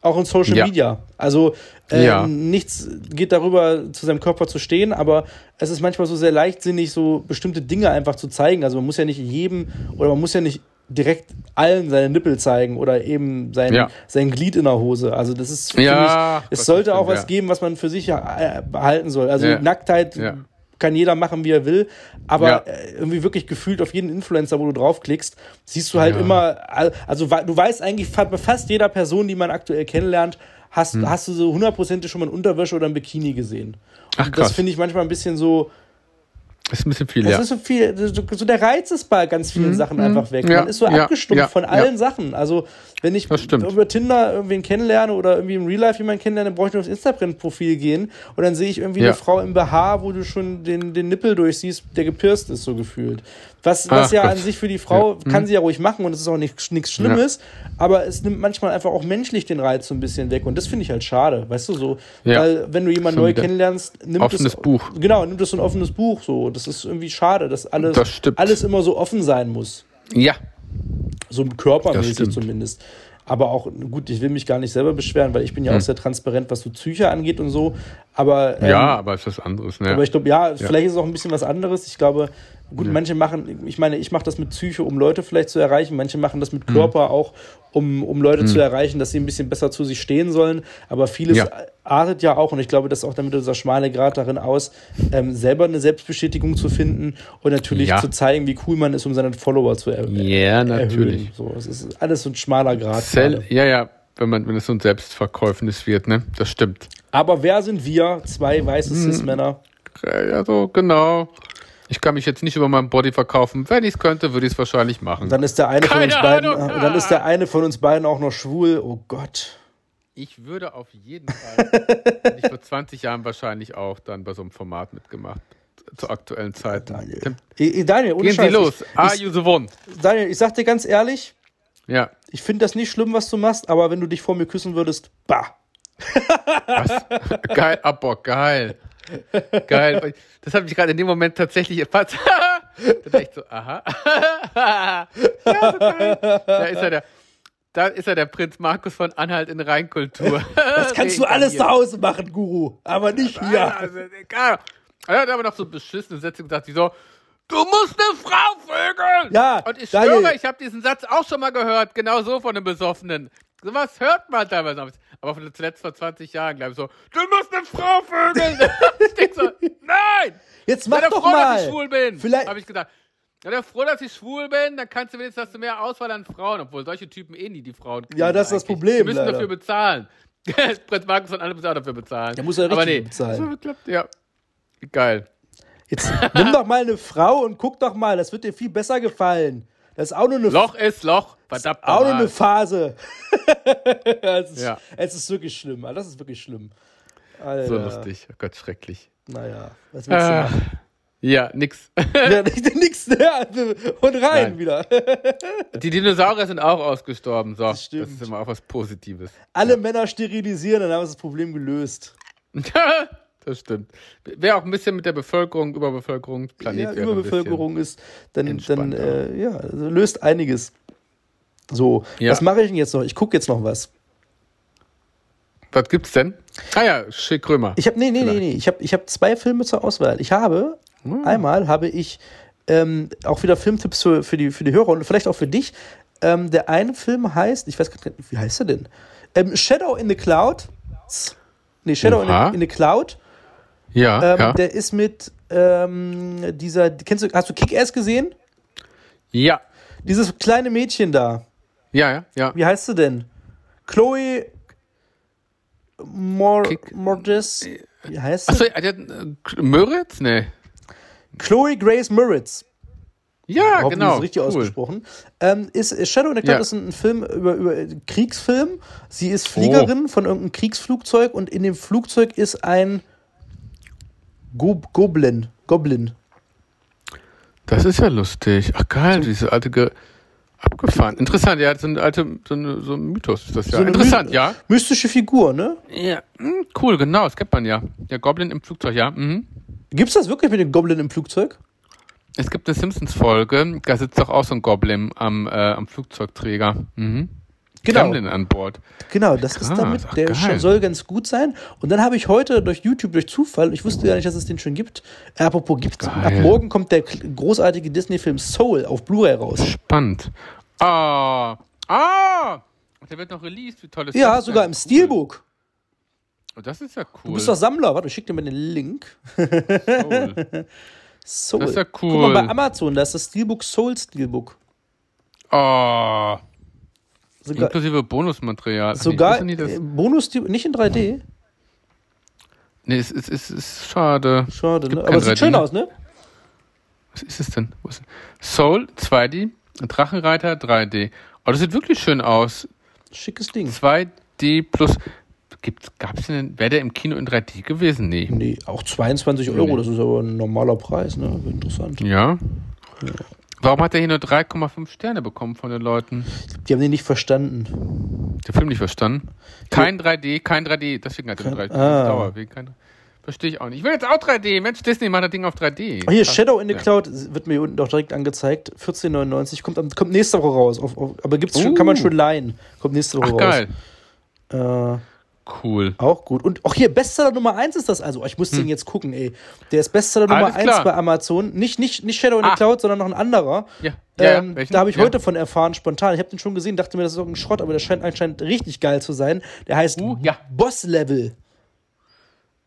Auch in Social ja. Media. Also ähm, ja. nichts geht darüber, zu seinem Körper zu stehen, aber es ist manchmal so sehr leichtsinnig, so bestimmte Dinge einfach zu zeigen. Also man muss ja nicht jedem oder man muss ja nicht direkt allen seine Nippel zeigen oder eben sein, ja. sein Glied in der Hose. Also das ist, ja, ich, es sollte auch was geben, was man für sich behalten soll. Also Nacktheit kann jeder machen, wie er will. Aber Ja. äh, irgendwie wirklich gefühlt auf jeden Influencer, wo du draufklickst, siehst du halt Ja. immer, also du weißt eigentlich fast jeder Person, die man aktuell kennenlernt, hast, Hm. hast du so hundertprozentig schon mal eine Unterwäsche oder ein Bikini gesehen. Ach, Und das krass. finde ich manchmal ein bisschen so, ist ein bisschen viel, es ja. ist so viel, so, der Reiz ist bei ganz vielen Sachen einfach weg. Ja, Man ist so ja, abgestumpft ja, von allen Sachen. Also, wenn ich Das über Tinder irgendwen kennenlerne oder irgendwie im Real Life jemanden kennenlerne, dann brauche ich nur aufs Instagram-Profil gehen und dann sehe ich irgendwie eine Frau im BH, wo du schon den, den Nippel durchsiehst, der gepierst ist, so gefühlt. Was, was Ach ja Gott. an sich für die Frau kann sie ja ruhig machen und es ist auch nichts Schlimmes, aber es nimmt manchmal einfach auch menschlich den Reiz so ein bisschen weg und das finde ich halt schade, weißt du so. Weil, wenn du jemanden neu kennenlernst, nimmt Offenes es, Buch. Genau, nimmt es so ein offenes Buch so. Das ist irgendwie schade, dass alles, Das alles immer so offen sein muss. Ja, So Das körpermäßig zumindest. Aber auch, gut, ich will mich gar nicht selber beschweren, weil ich bin ja auch sehr transparent, was so Psyche angeht und so. Aber, ähm, Hm. ja, aber ist was anderes, ne? aber ich glaube, ja, vielleicht ist es auch ein bisschen was anderes. Ich glaube, gut, Hm. manche machen, ich meine, ich mache das mit Psyche, um Leute vielleicht zu erreichen. Manche machen das mit Körper auch, um, um Leute zu erreichen, dass sie ein bisschen besser zu sich stehen sollen. Aber vieles Ja. artet ja auch, und ich glaube, das ist auch damit unser schmale Grad darin aus, ähm, selber eine Selbstbestätigung zu finden und natürlich Ja. zu zeigen, wie cool man ist, um seine Follower zu er Ja, natürlich. erhöhen. So, es ist alles so ein schmaler Grad. Sel ja, ja, wenn man, wenn es so ein Selbstverkäufnis wird, ne? Das stimmt. Aber wer sind wir? Zwei weiße Hm. Cis-Männer. Äh, Ja, so, genau. Ich kann mich jetzt nicht über meinen Body verkaufen. Wenn ich es könnte, würde ich es wahrscheinlich machen. Dann ist der eine von uns beiden, Ahnung. dann ist der eine von uns beiden auch noch schwul. Oh Gott. Ich würde auf jeden Fall, ich vor 20 Jahren wahrscheinlich auch dann bei so einem Format mitgemacht. Zur aktuellen Zeit. Daniel. Tim, Daniel, ohne Gehen Sie Scheiß, los. Are Ich, you the one? Daniel, ich sag dir ganz ehrlich, Ja. ich finde das nicht schlimm, was du machst, aber wenn du dich vor mir küssen würdest, bah. Was? geil, Abbock, geil. Geil. Das hat mich gerade in dem Moment tatsächlich erfasst. da dachte ich so, aha. ja, so geil. Da ist er der. Da ist er der Prinz Markus von Anhalt in Reinkultur. Das kannst du alles zu Hause machen, Guru, aber nicht Ja. hier. Also, egal. Er hat aber noch so beschissene Sätze gesagt, die so, du musst eine Frau vögeln. Ja, Und ich schwöre, ich habe diesen Satz auch schon mal gehört, genau so von einem Besoffenen. Sowas hört man teilweise. Aber von zuletzt vor 20 Jahren, glaube ich, so, du musst eine Frau vögeln. ich denk so, nein! Jetzt mach doch doch froh, mal. dass ich schwul bin. Vielleicht- Habe ich gesagt. Sei doch froh, dass ich schwul bin, dann kannst du wenigstens hast du mehr Auswahl an Frauen, obwohl solche Typen eh nie die Frauen kriegen. Ja, das ist das eigentlich. Problem, Die müssen leider. dafür bezahlen. Prinz Markus und alle müssen auch dafür bezahlen. Der muss ja Aber richtig nee, bezahlen. das hat geklappt, ja. Geil. Jetzt nimm doch mal eine Frau und guck doch mal, das wird dir viel besser gefallen. Das ist auch nur eine Loch ist Loch. Verdammt. auch nur eine Phase. es, ist, Ja. es ist wirklich schlimm. Das ist wirklich schlimm. Alter. So lustig. Oh Gott, schrecklich. Naja, was willst du Ah, machen? ja, nix. Ja, nix mehr. Und rein Nein. wieder. Die Dinosaurier sind auch ausgestorben. So, das, stimmt. ist immer auch was Positives. Alle Männer sterilisieren, dann haben wir das Problem gelöst. Das stimmt. Wäre auch ein bisschen mit der Bevölkerung, Überbevölkerung, Planet ja, Überbevölkerung ist, dann, dann äh, ja, also löst einiges. So, Ja. was mache ich denn jetzt noch? Ich gucke jetzt noch was. Was gibt's denn? Ah ja, Schick Römer. Ich habe nee, nee, nee, Vielleicht. nee, ich habe ich hab zwei Filme zur Auswahl. Ich habe Hm. einmal habe ich ähm, auch wieder Filmtipps für, für, die, für die Hörer und vielleicht auch für dich. Ähm, der eine Film heißt, ich weiß gar nicht, wie heißt er denn? Ähm, Shadow in the Cloud. Nee, Shadow in the, in the Cloud. Ja, Ähm, ja. Der ist mit ähm, dieser, kennst du, hast du Kick-Ass gesehen? ja. Dieses kleine Mädchen da. Ja, ja, ja. Wie heißt sie denn? Chloe Mor Kick- Morges. Wie heißt sie? Achso, äh, Möritz? Nee. Chloe Grace Moritz. Ja, genau. ist es richtig cool. ausgesprochen. Ähm, ist, ist Shadow in the Cloud Ja. ist ein, ein Film über, über Kriegsfilm. Sie ist Oh. Fliegerin von irgendeinem Kriegsflugzeug und in dem Flugzeug ist ein Go Goblin. Goblin. Das ist ja lustig. Ach geil, diese alte Ge abgefahren. Interessant, ja, so ein alte, so, eine, so ein Mythos ist das ja. So Interessant, my- ja. Mystische Figur, ne? Ja, hm, cool, genau, das kennt man ja. Der Goblin im Flugzeug, ja. Mhm. Gibt's das wirklich mit dem Goblin im Flugzeug? Es gibt eine Simpsons-Folge, da sitzt doch auch so ein Goblin am, äh, am Flugzeugträger. Mhm. Genau. Gremlin an Bord. Genau, das ist Krass, damit, ach, der geil. soll ganz gut sein. Und dann habe ich heute durch YouTube, durch Zufall, ich wusste gar nicht, dass es den schon gibt. Äh, apropos gibt's. Geil. Ab morgen kommt der großartige Disney-Film Soul auf Blu-ray raus. Spannend. Ah, ah, der wird noch released, wie toll ist Ja, sogar im Steelbook. Oh, das ist ja Du cool. bist doch Sammler. Warte, ich schick dir mal den Link. Soul. Soul. Das ist ja Guck mal bei cool. Amazon, da ist das Steelbook Soul Steelbook. Oh, Sogar, inklusive Bonusmaterial. Nee, sogar ist nicht äh, Bonus, nicht in 3D. Nee, es ist, es ist schade. Schade, ne? Aber es sieht 3D, schön ne? aus, ne? Was ist es denn? Ist es? Soul 2D, Drachenreiter 3D. Oh, das sieht wirklich schön aus. Schickes Ding. 2D plus. Gibt's, gab's denn, wäre der im Kino in 3D gewesen? Nee. Nee, auch 22 Euro, das ist aber ein normaler Preis, ne? Interessant. Ja. Warum hat er hier nur 3,5 Sterne bekommen von den Leuten? Die haben den nicht verstanden. Der Film nicht verstanden. Kein 3D, kein 3D. Deswegen hat er nur 3D. Ah. Dauer, wegen kein, verstehe ich auch nicht. Ich will jetzt auch 3D. Mensch, Disney macht das Ding auf 3D. Oh, hier, Krass. Shadow in the Ja. Cloud wird mir hier unten doch direkt angezeigt. 14,99. Kommt, am- kommt nächste Woche raus. Auf, auf, aber gibt's schon, Uh. kann man schon leihen. Kommt nächste Woche Ach, geil. raus. Äh, Cool. auch gut. Und auch hier, Bestseller Nummer 1 ist das also. Oh, Ich muss den jetzt gucken, ey. Der ist Bestseller Nummer Hm. Alles 1 klar. bei Amazon. Nicht, nicht, nicht Shadow in the Ah. Cloud, sondern noch ein anderer. Ja, ja, ähm, ja. Da habe ich ja. heute von erfahren, spontan. Ich habe den schon gesehen, dachte mir, das ist doch ein Schrott, aber der scheint anscheinend richtig geil zu sein. Der heißt Uh, ja. Boss Level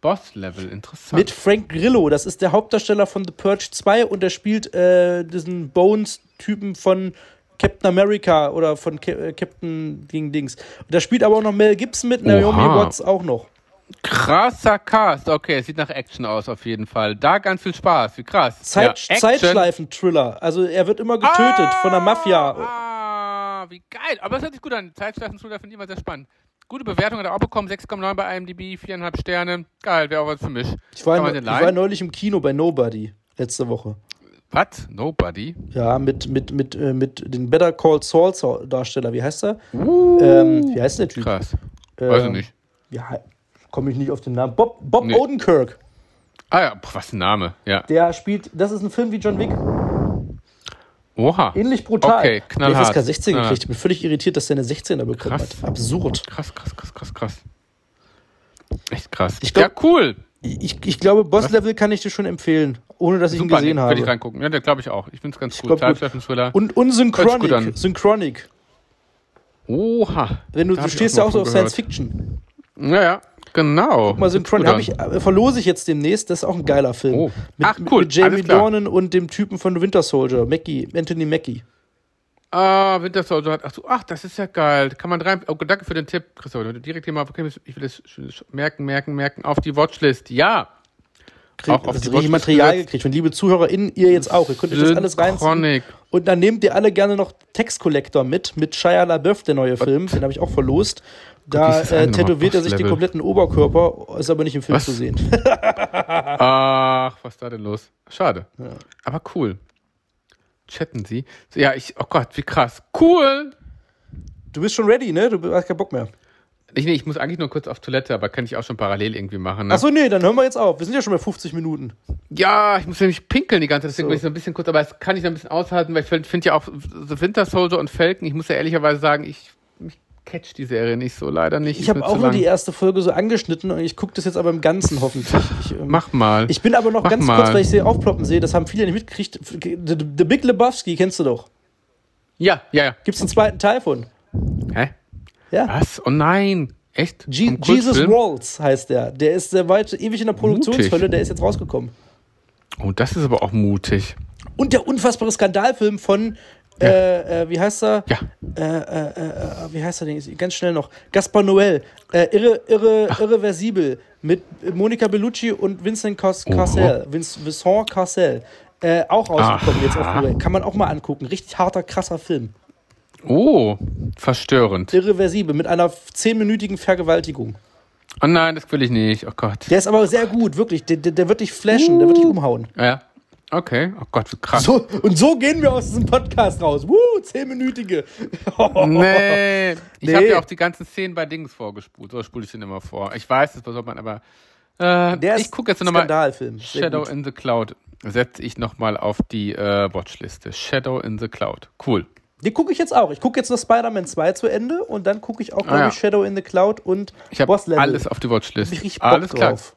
Boss-Level, interessant. mit Frank Grillo. Das ist der Hauptdarsteller von The Purge 2 und der spielt äh, diesen Bones-Typen von Captain America oder von äh, Captain gegen Dings. Und da spielt aber auch noch Mel Gibson mit, Naomi Oha. Watts auch noch. Krasser Cast. Okay, es sieht nach Action aus auf jeden Fall. Da ganz viel Spaß. Wie krass. Zeit Ja. Zeitschleifen-Thriller. Also er wird immer getötet von der Mafia. Ah, wie geil. Aber das hört sich gut an. Zeitschleifen-Thriller finde ich immer sehr spannend. Gute Bewertung hat er auch bekommen. 6,9 bei IMDb, 4,5 Sterne. Geil, wäre auch was für mich. Ich war, in, ich war neulich im Kino bei Nobody letzte Woche. Was? Nobody? Ja, mit, mit, mit, äh, mit den Better Call Saul Darsteller. Wie heißt er? Uh, Ähm, wie heißt der Typ? krass. Weiß ich Ähm, nicht. Ja, komme ich nicht auf den Namen. Bob, Bob Nee. Odenkirk. Ah ja, Puh, was ein Name. Ja. Der spielt, das ist ein Film wie John Wick. Oha. Ähnlich brutal. Okay, Der knallhart. hat FSK 16 Knallhart. gekriegt. Ich bin völlig irritiert, dass der eine 16er bekommen Krass. hat. Absurd. Krass, krass, krass, krass, krass. Echt krass. Ich glaub- ja, cool. Ich, ich glaube, Boss Level kann ich dir schon empfehlen, ohne dass ich ihn Super, gesehen nee, habe. Will ich reingucken. Ja, der glaube ich auch. Ich finde es ganz glaub, cool. gut. Zeitschleifen-Thriller. Und, und Synchronic. Synchronic. Oha. Wenn du, du ich stehst auch ja auch so auf Science. Fiction. Ja, ja, genau. Guck mal, Synchronic hab ich, äh, verlose ich jetzt demnächst. Das ist auch ein geiler Film. Oh. Mit, Ach, cool. Mit Jamie. Dornan und dem Typen von Winter Soldier, Mackie, Anthony Mackie. Ah, Winter Soldier hat. Ach, so, ach, das ist ja geil. Kann man rein. Oh, danke für den Tipp, Christoph. Wenn du direkt hier mal. okay, Ich will das sch- sch- merken, merken, merken. Auf die Watchlist. Ja. Krieg, Auch auf das die richtig Watchlist Material gekriegt. Und liebe ZuhörerInnen, ihr jetzt auch. Ihr könnt euch das alles reinziehen. Und dann nehmt ihr alle gerne noch Text Collector mit, mit Shia LaBeouf, der neue Film. Den habe ich auch verlost. Da äh, tätowiert er sich den kompletten Oberkörper, ist aber nicht im Film Was? zu sehen. Ach, was ist da denn los? Schade. Aber cool. Chatten Sie. So, Ja, ich. Oh Gott, wie krass. Cool. Du bist schon ready, ne? Du hast keinen Bock mehr. Ich, nee, ich muss eigentlich nur kurz auf Toilette, aber kann ich auch schon parallel irgendwie machen. Ne? Achso, nee, dann hören wir jetzt auf. Wir sind ja schon bei 50 Minuten. Ja, ich muss nämlich pinkeln die ganze Zeit, deswegen So. bin ich so ein bisschen kurz, aber das kann ich noch ein bisschen aushalten, weil ich finde find ja auch The Winter Soldier und Falcon, ich muss ja ehrlicherweise sagen, ich catch die Serie nicht so, leider nicht. Ich habe auch nur die erste Folge so angeschnitten und ich gucke das jetzt aber im Ganzen hoffentlich. Ich, ähm, Mach mal. ich bin aber noch Mach ganz mal. kurz, weil ich sie aufploppen sehe, das haben viele nicht mitgekriegt. The, The Big Lebowski kennst du doch. ja, ja, ja. Gibt's einen zweiten Teil von? Hä? Ja. Was? Oh nein. Echt? Je Jesus? Waltz heißt der. Der ist der weit ewig in der Produktionshölle, der ist jetzt rausgekommen. Oh, das ist aber auch mutig. Und der unfassbare Skandalfilm von, äh, äh, wie heißt er? Ja. Äh, äh, äh, wie heißt er denn? Ganz schnell noch. Gaspar Noel. Äh, irre, irre, irreversibel. Mit Monica Bellucci und Vincent Oho. Carcel. Vince, Vincent Carcel. Auch rausgekommen jetzt auf. Blu-ray. Kann man auch mal angucken. Richtig harter, krasser Film. Oh, verstörend. Irreversibel. Mit einer zehnminütigen Vergewaltigung. Oh nein, das will ich nicht. Oh Gott. Der ist aber sehr gut, wirklich. Der, der, der wird dich flashen, der wird dich umhauen. Ja. Okay. Oh Gott, wie krass. So, und so gehen wir aus diesem Podcast raus. Woo, zehnminütige. Nee. Ich Nee. habe ja auch die ganzen Szenen bei Dings vorgespult. So spule ich den immer vor. Ich weiß, das soll man, aber. Äh, Der ich gucke jetzt nochmal. Shadow gut. in the Cloud setze ich nochmal auf die äh, Watchliste. Shadow in the Cloud. Cool. Die gucke ich jetzt auch. Ich gucke jetzt noch Spider-Man 2 zu Ende und dann gucke ich auch, Ah, ja. Shadow in the Cloud und Ich Boss Level. alles auf die Watchlist. Ich Bock Alles klar. drauf.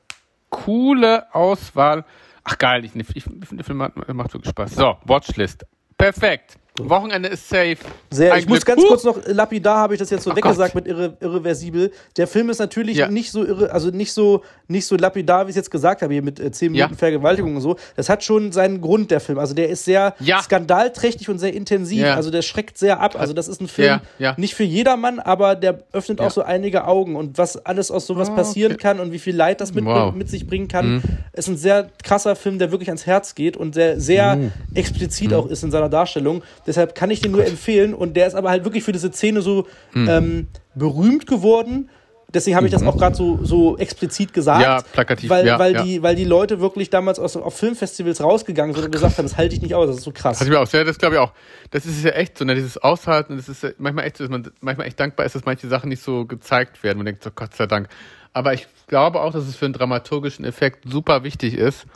Coole Auswahl. Ach geil, ich, ich, ich finde, der Film macht, macht wirklich Spaß. So, Watchlist. Perfekt. Wochenende ist safe. Sehr, Ein ich muss ganz Huh. kurz noch, lapidar habe ich das jetzt so Oh weggesagt Gott. mit irre, irreversibel. Der Film ist natürlich Ja. nicht so irre, also nicht so, nicht so lapidar, wie ich es jetzt gesagt habe, hier mit äh, 10 Ja. Minuten Vergewaltigung und so. Das hat schon seinen Grund, der Film. Also der ist sehr Ja. skandalträchtig und sehr intensiv. Ja. Also der schreckt sehr ab. Also das ist ein Film, Ja, ja. nicht für jedermann, aber der öffnet Ja. auch so einige Augen. Und was alles aus sowas Ah, passieren okay. kann und wie viel Leid das mit, Wow. Mhm. mit sich bringen kann, ist ein sehr krasser Film, der wirklich ans Herz geht und sehr, sehr Mhm. explizit auch ist in seiner Darstellung. Deshalb kann ich den nur empfehlen und der ist aber halt wirklich für diese Szene so Mhm. ähm, berühmt geworden. Deswegen habe ich das auch gerade so, so explizit gesagt. Ja, plakativ, Weil, ja, weil, ja. Die, weil die Leute wirklich damals aus, auf Filmfestivals rausgegangen sind und gesagt haben, das halte ich nicht aus, das ist so krass. Hatte ich mir auch sehr, das glaube ich auch. Das ist ja echt so, ne, dieses Aushalten, das ist ja manchmal echt so, dass man manchmal echt dankbar ist, dass manche Sachen nicht so gezeigt werden. Man denkt so, Gott sei Dank. Aber ich glaube auch, dass es für einen dramaturgischen Effekt super wichtig ist,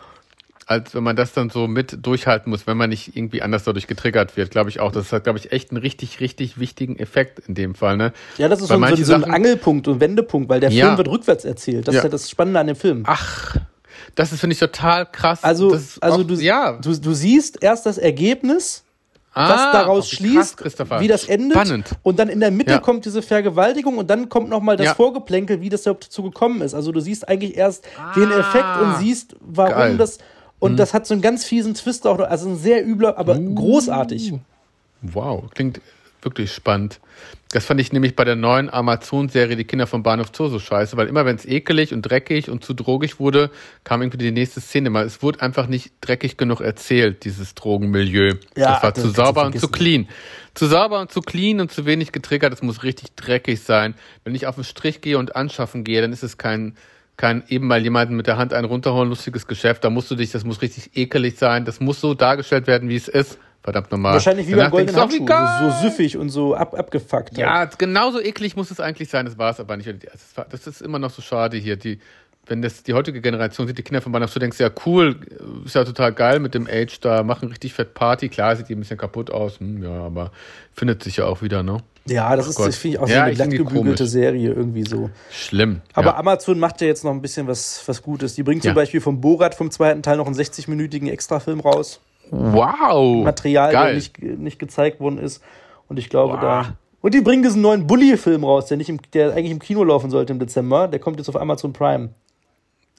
als wenn man das dann so mit durchhalten muss, wenn man nicht irgendwie anders dadurch getriggert wird, glaube ich auch. Das hat, glaube ich, echt einen richtig, richtig wichtigen Effekt in dem Fall, ne? Ja, das ist so, so, so ein Angelpunkt und Wendepunkt, weil der Ja. Film wird rückwärts erzählt. Das Ja. ist ja das Spannende an dem Film. Ach, das ist, finde ich, total krass. Also, also auch, du, ja. du, du siehst erst das Ergebnis, was Ah, daraus wie krass, schließt, Christopher. wie das endet. Spannend. Und dann in der Mitte Ja. kommt diese Vergewaltigung und dann kommt nochmal das Ja. Vorgeplänkel, wie das überhaupt dazu gekommen ist. Also du siehst eigentlich erst den Ah. Effekt und siehst, warum Geil. Das. Und das hat so einen ganz fiesen Twist auch noch. Also ein sehr übler, aber Uh. großartig. Wow, klingt wirklich spannend. Das fand ich nämlich bei der neuen Amazon-Serie Die Kinder vom Bahnhof Zoo so scheiße, weil immer wenn es ekelig und dreckig und zu drogig wurde, kam irgendwie die nächste Szene mal. Es wurde einfach nicht dreckig genug erzählt, dieses Drogenmilieu. Ja, das war das zu sauber und zu clean. Zu sauber und zu clean und zu wenig getriggert, das muss richtig dreckig sein. Wenn ich auf den Strich gehe und anschaffen gehe, dann ist es kein kein eben mal jemanden mit der Hand einen runterholen, lustiges Geschäft. Da musst du dich, das muss richtig ekelig sein. Das muss so dargestellt werden, wie es ist. Verdammt nochmal. Wahrscheinlich wie Danach beim goldenen Handschuh. So, so süffig und so ab, abgefuckt. halt. Ja, genauso eklig muss es eigentlich sein. Das war es aber nicht. Das war- Das ist immer noch so schade hier. Die, wenn das die heutige Generation sieht, die Kinder von Bahnhof, du denkst ja cool, ist ja total geil mit dem Age da, machen richtig fett Party. Klar, sieht die ein bisschen kaputt aus, hm, ja, aber findet sich ja auch wieder, ne? Ja, das ist, Gott. das finde ich auch so Ja, eine komisch. Serie irgendwie so. Schlimm. Aber ja. Amazon macht ja jetzt noch ein bisschen was, was Gutes. Die bringt zum Ja. Beispiel vom Borat vom zweiten Teil noch einen 60-minütigen Extrafilm raus. Wow. Material, der geil. nicht, nicht gezeigt worden ist. Und ich glaube, Wow. da. Und die bringen diesen neuen Bully-Film raus, der, nicht im, der eigentlich im Kino laufen sollte im Dezember. Der kommt jetzt auf Amazon Prime.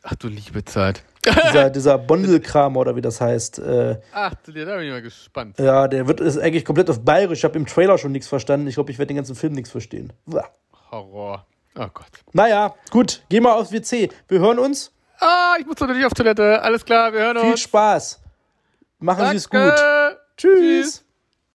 Ach du liebe Zeit. Dieser, dieser Bondelkram oder wie das heißt. Äh, Ach da bin ich mal gespannt. ja, der wird ist eigentlich komplett auf Bayerisch. Ich habe im Trailer schon nichts verstanden. Ich glaube, ich werde den ganzen Film nichts verstehen. Uah. Horror. Oh Gott. Naja, gut, geh mal aufs WC. Wir hören uns. Ah, ich muss natürlich auf Toilette. Alles klar, wir hören Viel uns. Spaß. Machen Sie es gut. Danke. Tschüss.